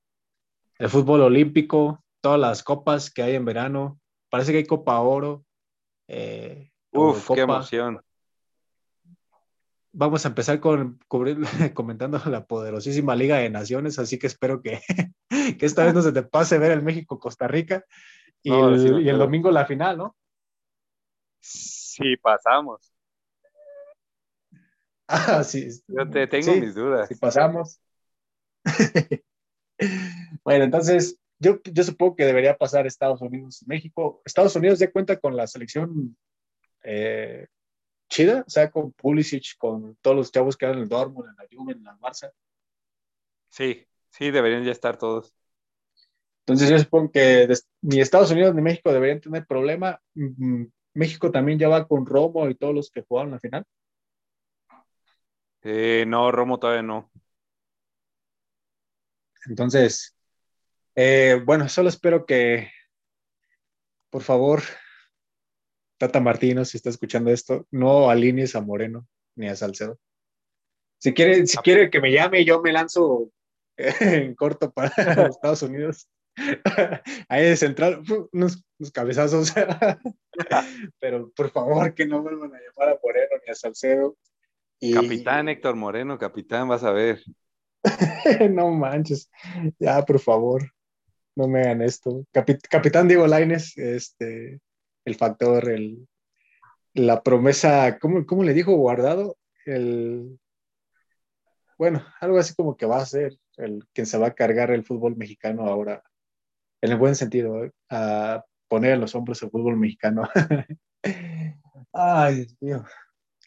el fútbol olímpico, todas las copas que hay en verano. Parece que hay Copa Oro. Eh, Uf, qué emoción. Vamos a empezar con cubrir, comentando la poderosísima Liga de Naciones, así que espero que, que esta vez no se te pase ver el México-Costa Rica y, el, y el domingo la final, ¿no? Sí, pasamos. Ah, sí. Yo te tengo mis dudas. Si pasamos. Bueno, entonces, yo, yo supongo que debería pasar Estados Unidos y México. Estados Unidos ya cuenta con la selección eh, chida, o sea, con Pulisic, con todos los chavos que eran en el Dortmund, en la Juve, en la Barça. Sí, sí, deberían ya estar todos. Entonces yo supongo que ni Estados Unidos ni México deberían tener problema. Mm, México también ya va con Romo y todos los que jugaron la final. Eh, no, Romo todavía no. Entonces, eh, bueno, solo espero que, por favor, Tata Martino, si está escuchando esto, no alinees a Moreno ni a Salcedo. Si quiere, si quiere que me llame, yo me lanzo en corto para Estados Unidos. Ahí de central, unos, unos cabezazos. Pero por favor, que no vuelvan a llamar a Moreno ni a Salcedo. Capitán Héctor Moreno, capitán, vas a ver. no manches, ya, por favor, no me hagan esto. capitán Diego Laines, este, el factor, el, la promesa, ¿cómo, ¿cómo, le dijo guardado? El, bueno, algo así como que va a ser el quien se va a cargar el fútbol mexicano ahora, en el buen sentido, ¿eh? a poner en los hombros el fútbol mexicano. Ay, Dios mío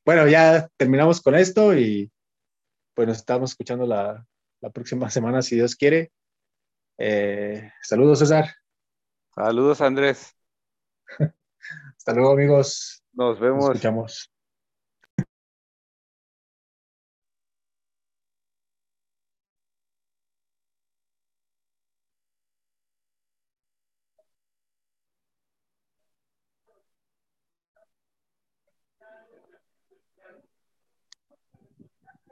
bueno, ya terminamos con esto y pues nos estamos escuchando la, próxima semana, si Dios quiere. Eh, saludos, César. Saludos, Andrés. Hasta luego, amigos. Nos vemos. Nos escuchamos.